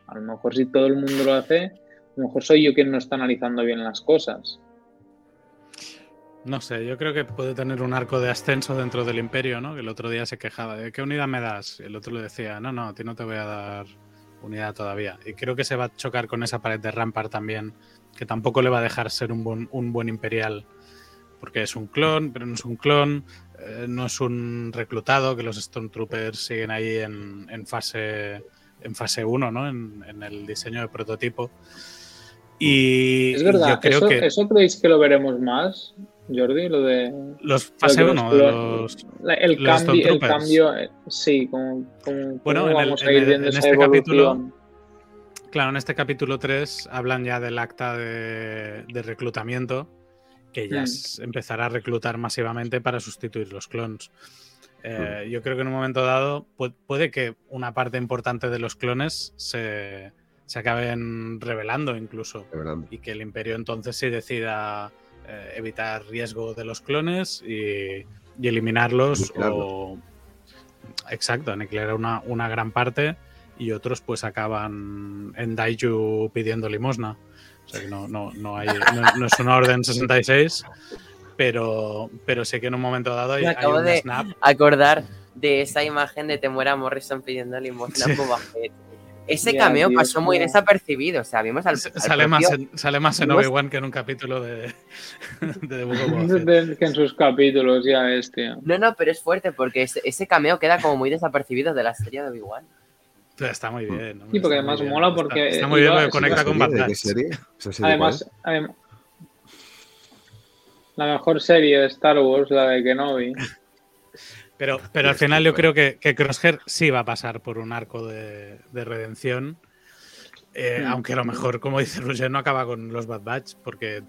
a lo mejor si todo el mundo lo hace, a lo mejor soy yo quien no está analizando bien las cosas. No sé, yo creo que puede tener un arco de ascenso dentro del imperio, ¿no? Que el otro día se quejaba de ¿qué unidad me das? El otro le decía, no, no, a ti no te voy a dar unidad todavía. Y creo que se va a chocar con esa pared de Rampart también, que tampoco le va a dejar ser un buen, un buen imperial porque es un clon, pero no es un clon, eh, no es un reclutado, que los Stormtroopers siguen ahí en, fase en fase 1, ¿no? En, el diseño de prototipo. Y es verdad, creo eso, que... ¿eso creéis que lo veremos más, Jordi? Lo de. Los fase 1, los, el, cambio, el cambio, eh, sí, como, bueno, en, vamos a ir viendo en este capítulo. Claro, en este capítulo 3 hablan ya del acta de, de reclutamiento que ya mm. empezará a reclutar masivamente para sustituir los clones. Eh, yo creo que en un momento dado puede que una parte importante de los clones se, acaben revelando incluso. Y que el imperio entonces sí decida eh, evitar riesgo de los clones y, eliminarlos o... Exacto, aniquilar una, una gran parte y otros pues acaban en Daiju pidiendo limosna. O sea que no, no, no, hay, no, es una orden 66, pero, pero sé que en un momento dado hay, acabo un de snap. acordar de esa imagen de Temuera Morrison pidiendo limosna a Boba Fett. Ese cameo pasó muy desapercibido. O sea, vimos al. sale, más en, sale más en Obi-Wan que en un capítulo de, de, de Que en sus capítulos, ya es, tío. No, no, pero es fuerte porque ese, ese cameo queda como muy desapercibido de la serie de Obi-Wan. Está muy bien. Sí, porque además mola porque. Está, muy bien porque conecta con Bad Además, la mejor serie de Star Wars, la de Kenobi. Pero, pero al final yo creo que, que Crosshair sí va a pasar por un arco de, redención. Eh, hmm. Aunque a lo mejor, como dice Roger, no acaba con los Bad Batch porque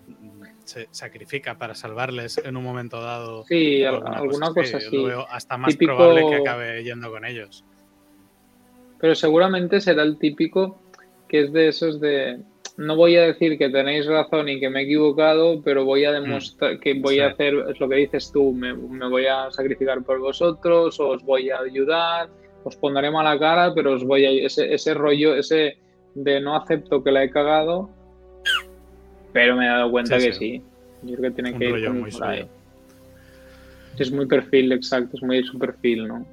se sacrifica para salvarles en un momento dado. Sí, alguna cosa, así. Lo veo hasta más probable que acabe yendo con ellos. Pero seguramente será el típico que es de esos de no voy a decir que tenéis razón y que me he equivocado, pero voy a mm. demostrar que voy a hacer, es lo que dices tú, me, voy a sacrificar por vosotros, os voy a ayudar, os pondré mala cara, pero os voy a ese, ese rollo, ese de no acepto que la he cagado, pero me he dado cuenta que sí. Yo creo que tiene que ir muy por ahí. Es muy perfil, exacto, es muy su perfil, ¿no?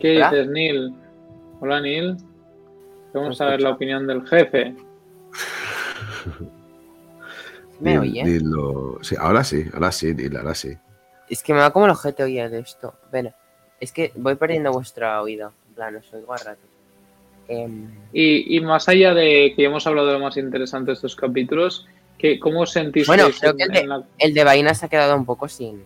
¿Qué dices, Neil? Hola, Neil. Vamos a ver la opinión del jefe. ¿Me oye? Sí, ahora sí, ahora sí, Neil, ahora sí. Es que me va como el ojete oír de esto. Bueno, es que voy perdiendo vuestra oído. En plan, os oigo a rato. Em, y, y, más allá de que hemos hablado de lo más interesante de estos capítulos, que, ¿cómo sentís Bueno, creo que el de, el de Vaina se ha quedado un poco sin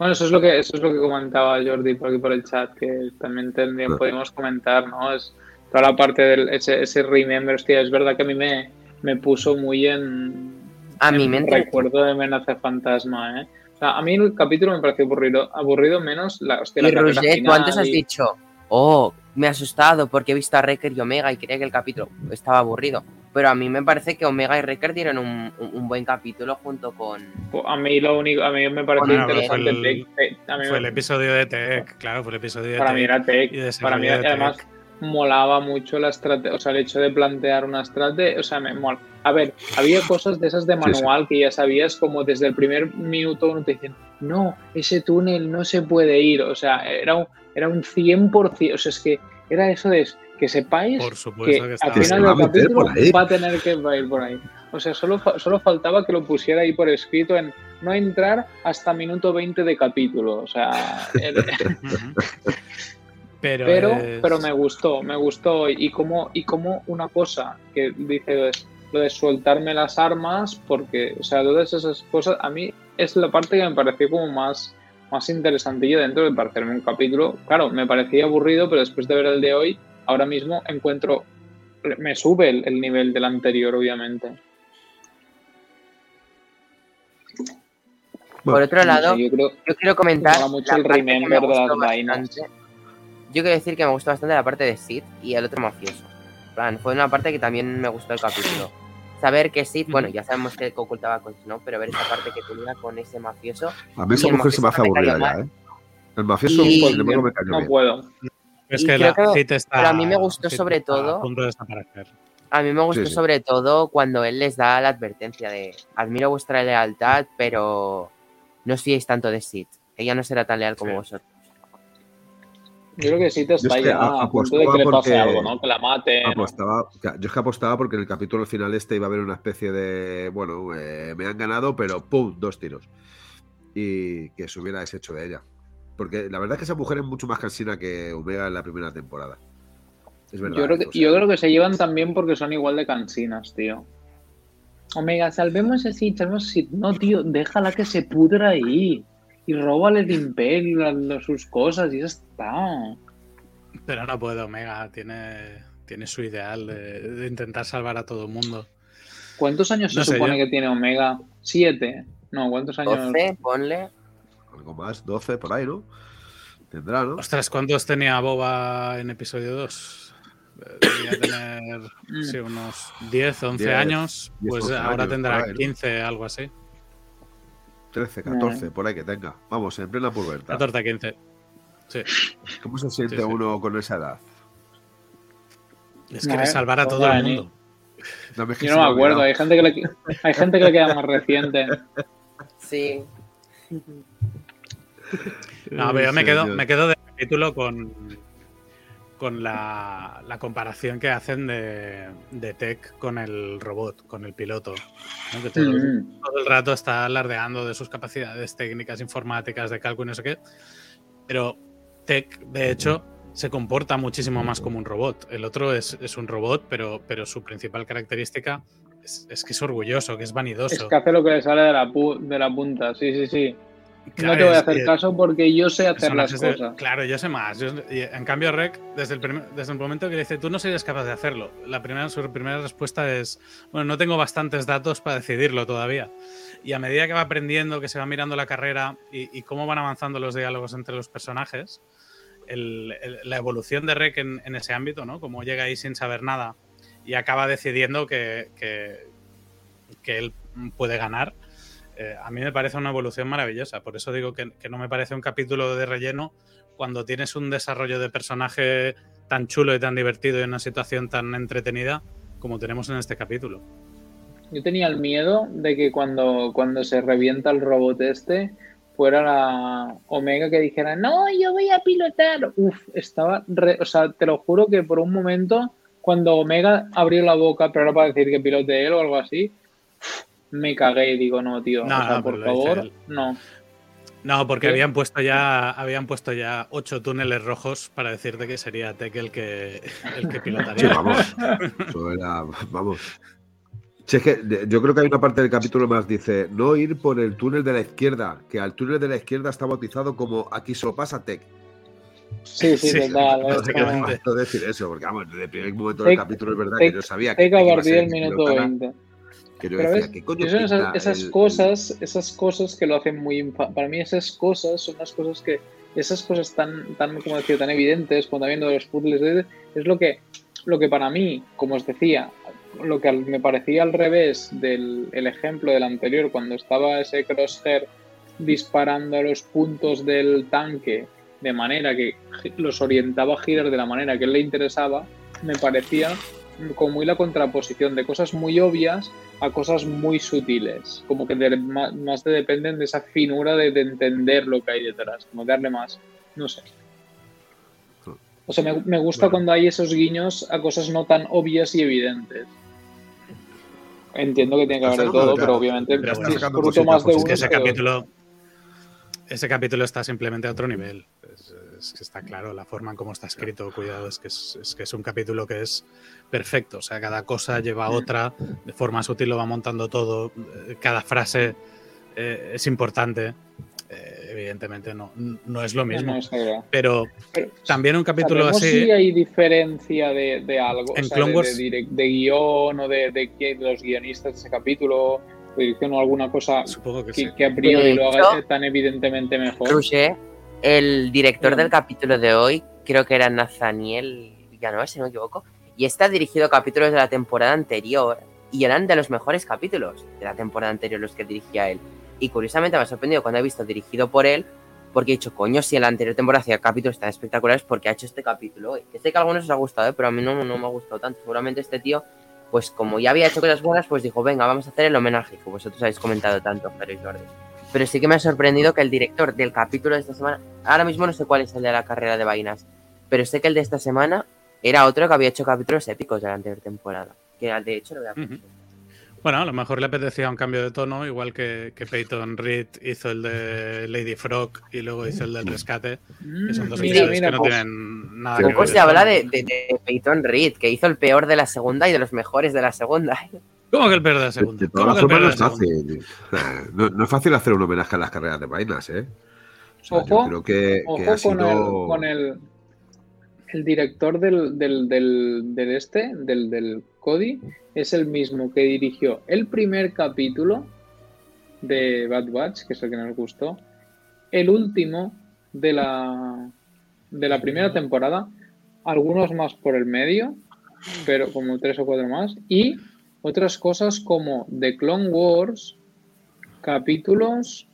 bueno, eso es lo que eso es lo que comentaba Jordi por aquí por el chat, que también tendríamos, podemos comentar, ¿no? Es toda la parte del ese, ese remember, hostia, es verdad que a mí me, me puso muy en, a mí me recuerdo de amenaza fantasma, ¿eh? O sea, a mí el capítulo me pareció aburrido, aburrido menos la hostia, y la tú antes has dicho, oh, me ha asustado porque he visto a Recker y Omega y creía que el capítulo estaba aburrido. Pero a mí me parece que Omega y Recker dieron un, un, buen capítulo junto con. Pues a mí lo único, a mí me pareció interesante fue el, Tech. fue el episodio de Tech, claro, fue el episodio de Para mí era Tech. Para mí, además, molaba mucho la estrategia, o sea, el hecho de plantear una estrategia, o sea, me mola. A ver, había cosas de esas de manual que ya sabías, como desde el primer minuto uno te dicen, no, ese túnel no se puede ir, o sea, era un, era un 100%, o sea, es que era eso de que sepáis que, al final del capítulo va a tener que ir por ahí. O sea, solo, solo faltaba que lo pusiera ahí por escrito en no entrar hasta minuto 20 de capítulo. O sea, pero, pero, me gustó, me gustó. Y como, y como una cosa que dice lo de soltarme las armas, porque, o sea, todas esas cosas, a mí es la parte que me pareció como más, más interesantillo dentro de parecerme un capítulo. Claro, me parecía aburrido, pero después de ver el de hoy, ahora mismo encuentro, me sube el, nivel del anterior, obviamente. Por otro lado, yo, quiero comentar. Mucho el remember de las vainas. Yo quiero decir que me gustó bastante la parte de Sid y el otro mafioso. fue una parte que también me gustó el capítulo. Saber que Sid, bueno, ya sabemos que ocultaba cosas, ¿no? Pero ver esa parte que tenía con ese mafioso. A mí esa mujer se me hace aburrida ya, ¿eh? El mafioso y... no me cayó No puedo. Es que la está, pero a mí me gustó sobre todo. A, mí me gustó sobre todo cuando él les da la advertencia de admiro vuestra lealtad, pero no os fiéis tanto de Sid. Ella no será tan leal como vosotros. Yo creo que Sid está ya a punto de que le pase algo, ¿no? Que la mate. Apostaba, yo es que apostaba porque en el capítulo final este iba a haber una especie de. Bueno, eh, me han ganado, pero ¡pum! Dos tiros. Y que se hubiera deshecho de ella. Porque la verdad es que esa mujer es mucho más cansina que Omega en la primera temporada. Es verdad. Yo creo, que, yo creo que se llevan también porque son igual de cansinas, tío. Omega, salvemos así, salvemos así. No, tío, déjala que se pudra ahí. Y róbale el imperio, sus cosas y ya está. Pero no puede, Omega. Tiene, tiene su ideal de, intentar salvar a todo el mundo. ¿Cuántos años se supone que tiene Omega? ¿Siete? No, ¿cuántos años? Doce, ponle. Algo más, 12 por ahí, ¿no? Tendrá, ¿no? Ostras, ¿cuántos tenía Boba en episodio 2? Debería tener sí, unos 10, 11 años. Pues ahora tendrá 15, algo así. 13, 14, por ahí que tenga. Vamos, en plena pubertad. 14, 15. Sí. ¿Cómo se siente uno con esa edad? Es que salvar a todo el mundo. Yo no me acuerdo, hay gente, que le, hay gente que le queda más reciente. Sí. No, pero yo me quedo, me quedo de capítulo con, con la, comparación que hacen de, de, Tech con el robot, con el piloto. Que mm. todo, el rato está alardeando de sus capacidades técnicas, informáticas, de cálculo y no sé qué. Pero Tech, de hecho, se comporta muchísimo más como un robot. El otro es, un robot, pero, pero su principal característica es, que es orgulloso, que es vanidoso. Es que hace lo que le sale de la, de la punta, sí, sí, sí. No te voy a hacer caso porque yo sé hacer las cosas. claro, yo sé más. en cambio, Rec, desde el, desde el momento que le dice, tú no serías capaz de hacerlo, la primera, su primera respuesta es, bueno, no tengo bastantes datos para decidirlo todavía. Y a medida que va aprendiendo, que se va mirando la carrera y, y cómo van avanzando los diálogos entre los personajes, la evolución de Rek en, ese ámbito, ¿no? Como llega ahí sin saber nada y acaba decidiendo que, que, él puede ganar. Eh, a mí me parece una evolución maravillosa. Por eso digo que, no me parece un capítulo de relleno cuando tienes un desarrollo de personaje tan chulo y tan divertido y una situación tan entretenida como tenemos en este capítulo. Yo tenía el miedo de que cuando, cuando se revienta el robot este, fuera la Omega que dijera, no, yo voy a pilotar. Uf, estaba, o sea, te lo juro que por un momento, cuando Omega abrió la boca, pero era para decir que pilote él o algo así, me cagué y digo, no, tío, por favor, no. No, porque habían puesto ya habían puesto ya ocho túneles rojos para decirte que sería Tech el que, el que pilotaría. vamos. vamos que yo creo que hay una parte del capítulo más, dice, no ir por el túnel de la izquierda, que al túnel de la izquierda está bautizado como aquí solo pasa Tech. Sí, sí, total. No decir eso, porque vamos, desde el primer momento del capítulo es verdad que yo sabía que... Tech a partir del minuto 20. Que yo Pero decía, ¿qué coño son esas, esas cosas, esas cosas que lo hacen muy... Para mí esas cosas son las cosas que... Esas cosas tan, tan como decía, tan evidentes, cuando viendo los puzzles, es lo que, lo que para mí, como os decía, lo que me parecía al revés del ejemplo del anterior, cuando estaba ese crosshair disparando a los puntos del tanque de manera que los orientaba a girar de la manera que él le interesaba, me parecía como muy la contraposición de cosas muy obvias a cosas muy sutiles, como que más, te dependen de esa finura de, entender lo que hay detrás, como darle más, no sé. O sea, me, gusta cuando hay esos guiños a cosas no tan obvias y evidentes. Entiendo que tiene que haber de todo, pero obviamente disfruto más de uno. ese capítulo, ese capítulo está simplemente a otro nivel. Es, que está claro la forma en cómo está escrito. Cuidado, es que es, que es un capítulo que es perfecto. O sea, cada cosa lleva a otra, de forma sutil lo va montando todo. Cada frase eh, es importante. Eh, evidentemente no, no es lo mismo. pero, también un capítulo así. si hay diferencia de, algo, en de, de, guion o de, los guionistas de ese capítulo, dirección o alguna cosa que, a priori lo haga tan evidentemente mejor. El director del capítulo de hoy, creo que era Nathaniel Villanueva, si no me equivoco, y está dirigido a capítulos de la temporada anterior y eran de los mejores capítulos de la temporada anterior los que dirigía él. Y curiosamente me ha sorprendido cuando he visto dirigido por él, porque he dicho, coño, si en la anterior temporada hacía capítulos tan espectaculares, porque ha hecho este capítulo hoy. Que sé que a algunos os ha gustado, ¿eh? pero a mí no, no me ha gustado tanto. Seguramente este tío, pues como ya había hecho cosas buenas, pues dijo, venga, vamos a hacer el homenaje, que vosotros habéis comentado tanto, Pero y Jordi. Pero sí que me ha sorprendido que el director del capítulo de esta semana, ahora mismo no sé cuál es el de la carrera de vainas, pero sé que el de esta semana era otro que había hecho capítulos épicos de la anterior temporada. Que de hecho lo voy a bueno, a lo mejor le apetecía un cambio de tono, igual que, Peyton Reed hizo el de Lady Frog y luego hizo el del rescate, que son dos episodios que no pues, tienen nada que ver. se habla de, de, Peyton Reed, que hizo el peor de la segunda y de los mejores de la segunda. ¿Cómo que el peor de la segunda? De, todas formas no es fácil. No, es fácil hacer un homenaje a las carreras de vainas, ¿eh? ojo, yo creo que, ojo con, el, con el, el director del, del, del, del este, del, del Cody, es el mismo que dirigió el primer capítulo de Bad Batch, que es el que nos gustó, el último de la, de la primera temporada, algunos más por el medio, pero como tres o cuatro más, y otras cosas como The Clone Wars, capítulos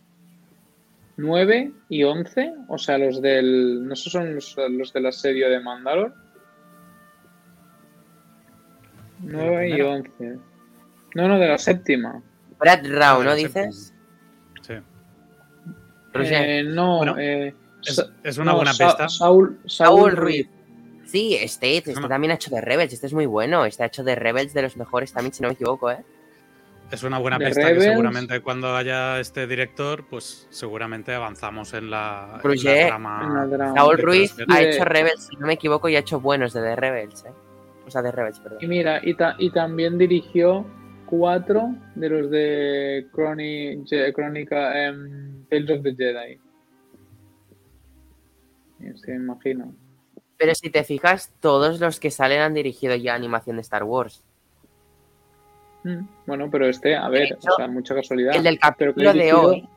9 y 11, o sea, los del. No sé, son los, los del asedio de Mandalor. 9 y 11. No, no, de la séptima. Brad Rao, ¿no dices? Sí. Eh, no, Bueno, eh, Es, una no, buena Sa- pista. Saúl, Saúl Saúl Ruiz. Ruiz. Sí, este, este No. también ha hecho de Rebels. Este es muy bueno. Este ha hecho de Rebels de los mejores también, si no me equivoco, ¿eh? Es una buena pista que seguramente cuando haya este director, pues seguramente avanzamos en la, en la trama. en la trama. Saúl de Ruiz ha de- hecho Rebels, si no me equivoco, y ha hecho buenos de The Rebels, ¿eh? O sea, de Rebels, perdón. Y mira, y, ta- y también dirigió cuatro de los de Chroni- Crónica em, Tales of the Jedi. Se imagino. Pero si te fijas, todos los que salen han dirigido ya animación de Star Wars. Mm, Bueno, pero este, a ver, hecho, o sea, mucha casualidad. El del capítulo de hoy.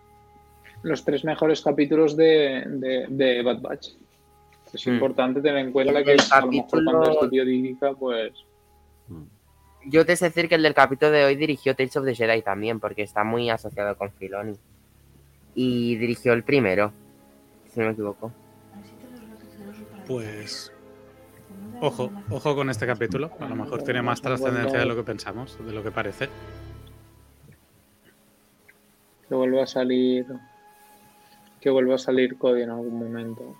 Los tres mejores capítulos de, de, de Bad Batch. Es Mm. importante tener en cuenta el que del a lo mejor capítulo- cuando este tío dirija, pues. Yo te sé decir que el del capítulo de hoy dirigió Tales of the Jedi también, porque está muy asociado con Filoni. Y dirigió el primero, si no me equivoco. Pues ojo, ojo con este capítulo. A lo mejor tiene más trascendencia de lo que pensamos, de lo que parece. Que vuelva a salir. Que vuelva a salir Cody en algún momento.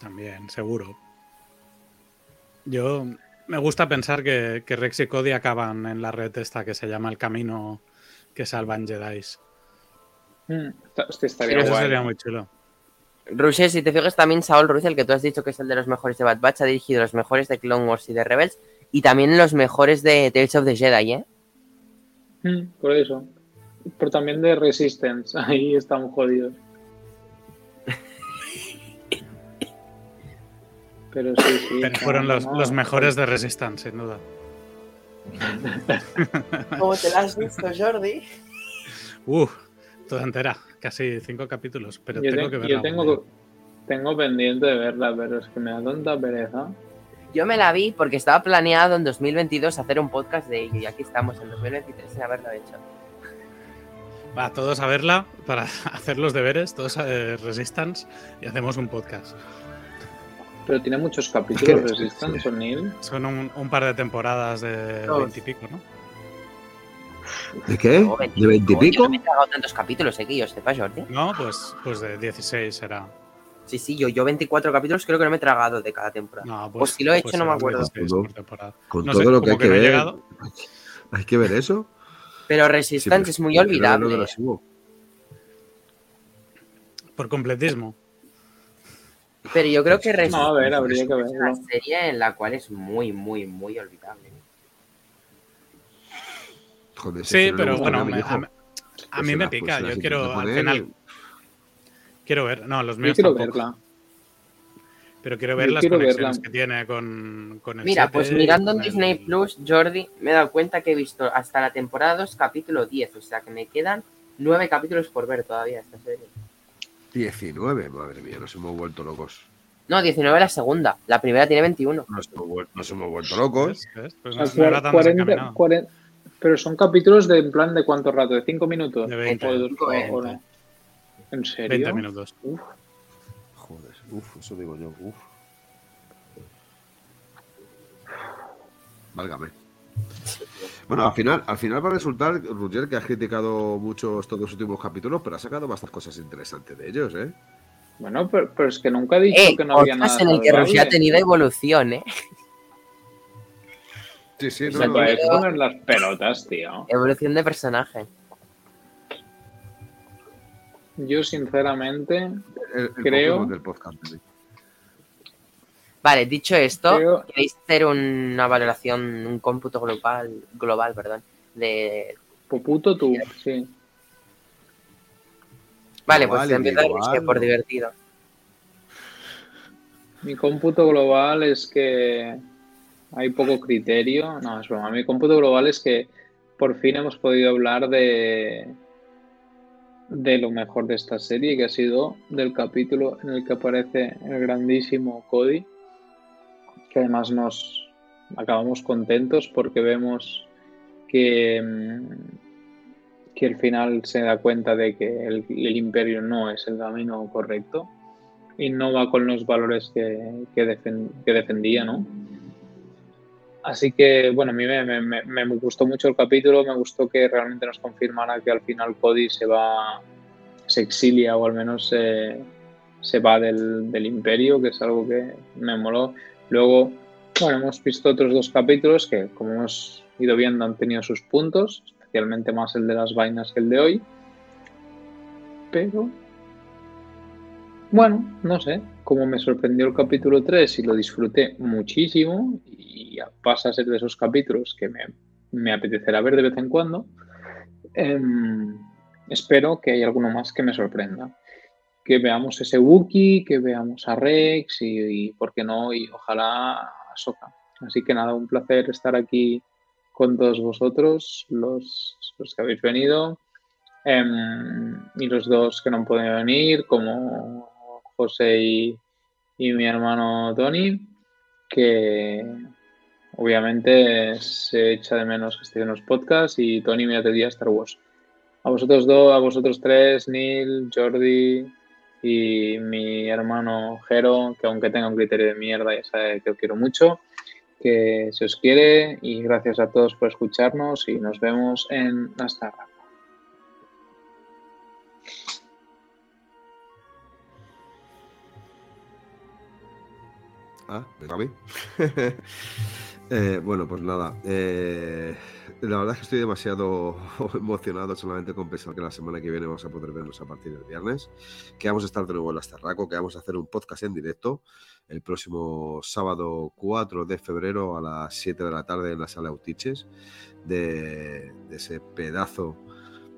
También, seguro. Yo me gusta pensar que, que Rex y Cody acaban en la red esta que se llama El Camino que salvan Jedi. Mm, esta- estaría Eso guay. sería muy chulo. Roger, si te fijas, también Saul Ruiz, el que tú has dicho que es el de los mejores de Bad Batch, ha dirigido los mejores de Clone Wars y de Rebels, y también los mejores de Tales of the Jedi, ¿eh? Mm, Por eso. Pero también de Resistance. Ahí están jodidos. Pero sí, sí. Pero fueron los, los mejores de Resistance, sin duda. ¿Cómo te la has visto, Jordi? Uh, toda entera, casi cinco capítulos, pero Yo, tengo te- que yo verla. tengo, tengo pendiente de verla, pero es que me da tanta pereza. Yo me la vi porque estaba planeado en 2022 hacer un podcast de ello, y aquí estamos en 2023 sin haberlo hecho. Va, todos a verla para hacer los deberes, todos a eh, Resistance y hacemos un podcast. Pero tiene muchos capítulos Resistance, O'Neill. Son un, un par de temporadas de veintipico, ¿no? ¿De qué? No, ¿De veintipico? Yo no me he tragado tantos capítulos, ¿eh? Que yo sepa, Jordi. No, pues, pues de 16 será. Sí, sí, yo, yo 24 capítulos creo que no me he tragado de cada temporada. No, O pues, si lo he hecho, pues no me acuerdo. 16 No. por temporada. Con No todo sé, lo que hay que que ver. llegado. Hay que ver eso. Pero Sí, Resistance pero es muy olvidable. subo. Por completismo. Pero yo creo que Resistance No, a ver, habría que es una verlo. serie en la cual es muy, muy, muy olvidable. Joder, Sí, pero bueno, me- a, mí- a Pues mí se me pica. pues Yo quiero, al final, quiero ver. No, los Yo míos quiero tampoco. verla. Pero quiero ver Yo las quiero conexiones verla. que tiene con, con el Mira, 7 pues mirando en el- Disney Plus, Jordi, me he dado cuenta que he visto hasta la temporada 2, capítulo 10. O sea que me quedan 9 capítulos por ver todavía esta serie. 19, madre mía, nos hemos vuelto locos. No, 19 la segunda. La primera tiene 21. Nos hemos vuelto, nos hemos vuelto locos. Pues O no, no era tan 40, desencaminado. 40 pero son capítulos de en plan de cuánto rato, de 5 minutos. De 20. O de dos- o- o 20. no. ¿En serio? 20 minutos. Uf, Joder, uff, eso digo yo, uff. Válgame. Bueno, al final, al final va a resultar, Roger, que has criticado mucho estos dos últimos capítulos, pero ha sacado bastantes cosas interesantes de ellos, ¿eh? Bueno, pero, pero es que nunca he dicho Eh, que no había nada. en el que. Rusia ha tenido evolución, ¿eh? Sí, sí, ha parece tenido- poner las pelotas, tío. Evolución de personaje. Yo, sinceramente, El, el creo- Pokémon del podcast. ¿sí? Vale, dicho esto, Creo- ¿queréis hacer una valoración, un cómputo global, global, perdón, de... puto tú, sí. Vale, Global, pues empezar es que por ¿no? divertido. Mi cómputo global es que hay poco criterio. No, es broma. Mi cómputo global es que por fin hemos podido hablar de lo mejor de esta serie, que ha sido del capítulo en el que aparece el grandísimo Cody, que además nos acabamos contentos porque vemos que, mm, que al final se da cuenta de que el, imperio no es el camino correcto y no va con los valores que, defendía, ¿no? Así que, bueno, a mí me, gustó mucho el capítulo, me gustó que realmente nos confirmara que al final Cody se va, se exilia o al menos se, va del, del, imperio, que es algo que me moló. Luego, bueno, hemos visto otros dos capítulos que, como hemos ido viendo, han tenido sus puntos, especialmente más el de las vainas que el de hoy. Pero, bueno, no sé, como me sorprendió el capítulo 3 y lo disfruté muchísimo, y pasa a ser de esos capítulos que me, apetecerá ver de vez en cuando, em, espero que haya alguno más que me sorprenda que veamos ese Wookiee, que veamos a Rex y, y, ¿por qué no? Y ojalá Soca. Así que nada, un placer estar aquí con todos vosotros, los, los que habéis venido, em, y los dos que no pueden venir, como José y, mi hermano Tony, que obviamente se echa de menos que estén en los podcasts, y Tony me día Star Wars. A vosotros dos, a vosotros tres, Neil, Jordi y mi hermano Jero, que aunque tenga un criterio de mierda, ya sabe que os quiero mucho que se os quiere y gracias a todos por escucharnos y nos vemos en hasta Ah, ¿me eh, bueno, pues nada. Eh, la verdad es que estoy demasiado emocionado solamente con pensar que la semana que viene vamos a poder vernos a partir del viernes, que vamos a estar de nuevo en Astarraco, que vamos a hacer un podcast en directo el próximo sábado 4 de febrero a las 7 de la tarde en la sala Autiches de, ese pedazo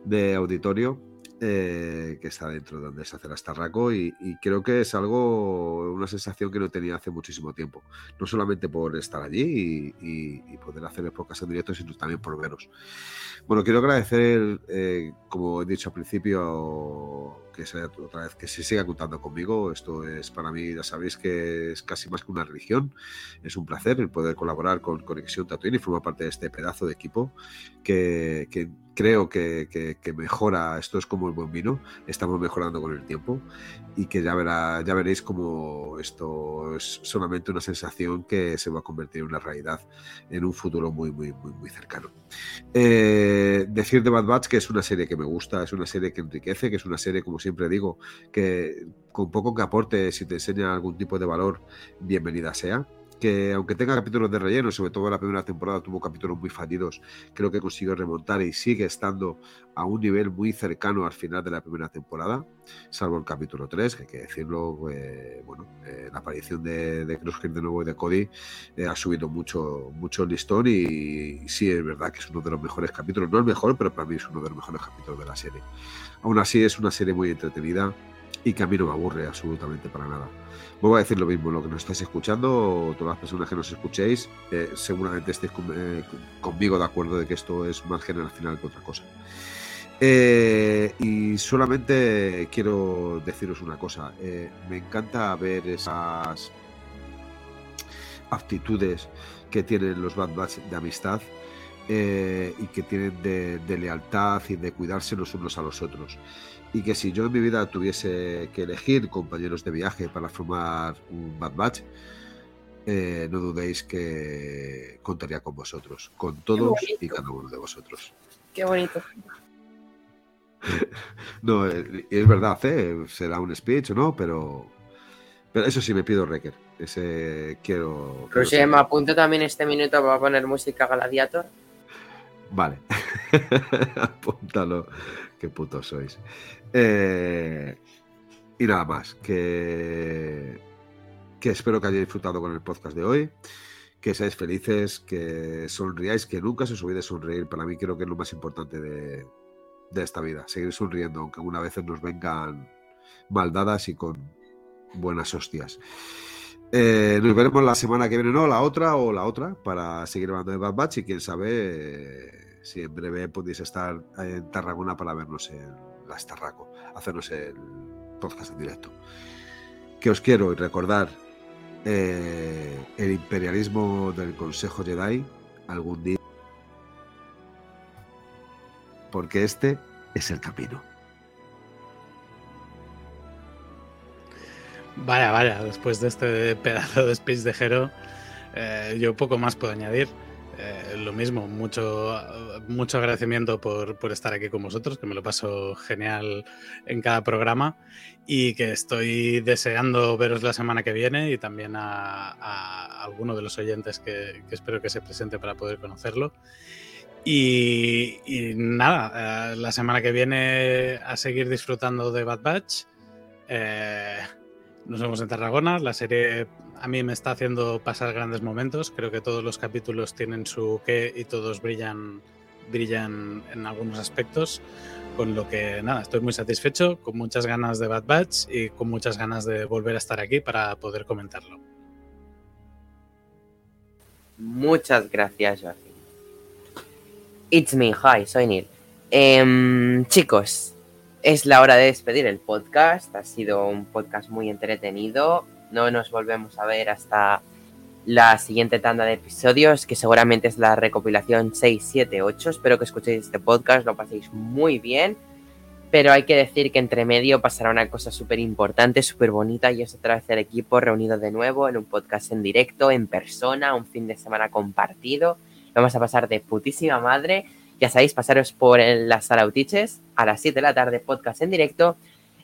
de auditorio eh, que está dentro de donde se hace el Astarraco y, y, creo que es algo, una sensación que no tenía hace muchísimo tiempo. No solamente por estar allí y, poder hacer el podcast en directo, sino también por veros. Bueno, quiero agradecer, eh, como he dicho al principio, que se, otra vez que se siga contando conmigo. Esto es para mí, ya sabéis que es casi más que una religión. Es un placer el poder colaborar con Conexión Tatooine y formar parte de este pedazo de equipo que, que creo que, mejora, esto es como el buen vino, estamos mejorando con el tiempo y que ya, verá, ya veréis como esto es solamente una sensación que se va a convertir en una realidad en un futuro muy, muy, muy, muy cercano. Eh, decir de Bad Batch que es una serie que me gusta, es una serie que enriquece, que es una serie, como siempre digo, que con poco que aporte, si te enseña algún tipo de valor, bienvenida sea que aunque tenga capítulos de relleno, sobre todo la primera temporada tuvo capítulos muy fallidos, creo que consiguió remontar y sigue estando a un nivel muy cercano al final de la primera temporada, salvo el capítulo 3, que hay que decirlo, eh, bueno, eh, la aparición de, de de nuevo y de Cody eh, ha subido mucho, mucho el listón y, sí es verdad que es uno de los mejores capítulos, no el mejor, pero para mí es uno de los mejores capítulos de la serie. Aún así es una serie muy entretenida y que a mí no me aburre absolutamente para nada. Vuelvo a decir lo mismo, lo que nos estáis escuchando, todas las personas que nos escuchéis, eh, seguramente estéis eh, conmigo de acuerdo de que esto es más generacional que otra cosa. Eh, y solamente quiero deciros una cosa, me encanta ver esas aptitudes que tienen los Bad Batch de amistad y que tienen de, de lealtad y de cuidarse los unos a los otros y que si yo en mi vida tuviese que elegir compañeros de viaje para formar un Bad Batch, eh, no dudéis que contaría con vosotros, con todos y cada uno de vosotros. Qué bonito. no, eh, es verdad, ¿eh? será un speech o no, pero, pero eso sí me pido Recker. Ese quiero. Roger, me apunto también este minuto para poner música Gladiator. Vale, apúntalo, qué putos sois. Eh, y nada más, que, que espero que hayáis disfrutado con el podcast de hoy, que seáis felices, que sonriáis, que nunca se os olvide sonreír. Para mí creo que es lo más importante de, esta vida, seguir sonriendo, aunque algunas veces nos vengan maldadas y con buenas hostias. Eh, nos veremos la semana que viene, no, la otra o la otra, para seguir hablando de Bad Batch y quién sabe si en breve podéis estar en Tarragona para vernos en la Estarraco, hacernos el podcast en directo. Que os quiero recordar eh, el imperialismo del Consejo Jedi algún día. Porque este es el camino. Vaya, vaya, después de este pedazo de speech de Jero, eh, yo poco más puedo añadir. Eh, lo mismo, mucho, mucho agradecimiento por, estar aquí con vosotros, que me lo paso genial en cada programa y que estoy deseando veros la semana que viene y también a, alguno de los oyentes que, espero que se presente para poder conocerlo. Y, nada, eh, la semana que viene a seguir disfrutando de Bad Batch. Nos vemos en Tarragona. La serie a mí me está haciendo pasar grandes momentos. Creo que todos los capítulos tienen su qué y todos brillan, brillan en algunos aspectos. Con lo que nada, estoy muy satisfecho, con muchas ganas de Bad Batch y con muchas ganas de volver a estar aquí para poder comentarlo. Muchas gracias, Joaquín. It's me, hi, soy Neil. Em, chicos, es la hora de despedir el podcast. Ha sido un podcast muy entretenido. No nos volvemos a ver hasta la siguiente tanda de episodios, que seguramente es la recopilación 6, 7, 8. Espero que escuchéis este podcast, lo paséis muy bien. Pero hay que decir que entre medio pasará una cosa súper importante, súper bonita, y es otra vez el equipo reunido de nuevo en un podcast en directo, en persona, un fin de semana compartido. Vamos a pasar de putísima madre ya sabéis, pasaros por la sala Autiches a las 7 de la tarde, podcast en directo.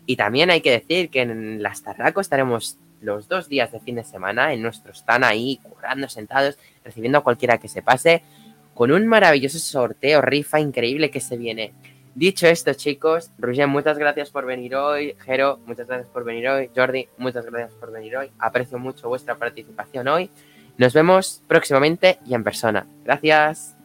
Y también hay que decir que en las Tarraco estaremos los dos días de fin de semana en nuestro stand ahí, currando sentados, recibiendo a cualquiera que se pase, con un maravilloso sorteo, rifa increíble que se viene. Dicho esto, chicos, Rugén, muchas gracias por venir hoy. Jero, muchas gracias por venir hoy. Jordi, muchas gracias por venir hoy. Aprecio mucho vuestra participación hoy. Nos vemos próximamente y en persona. Gracias.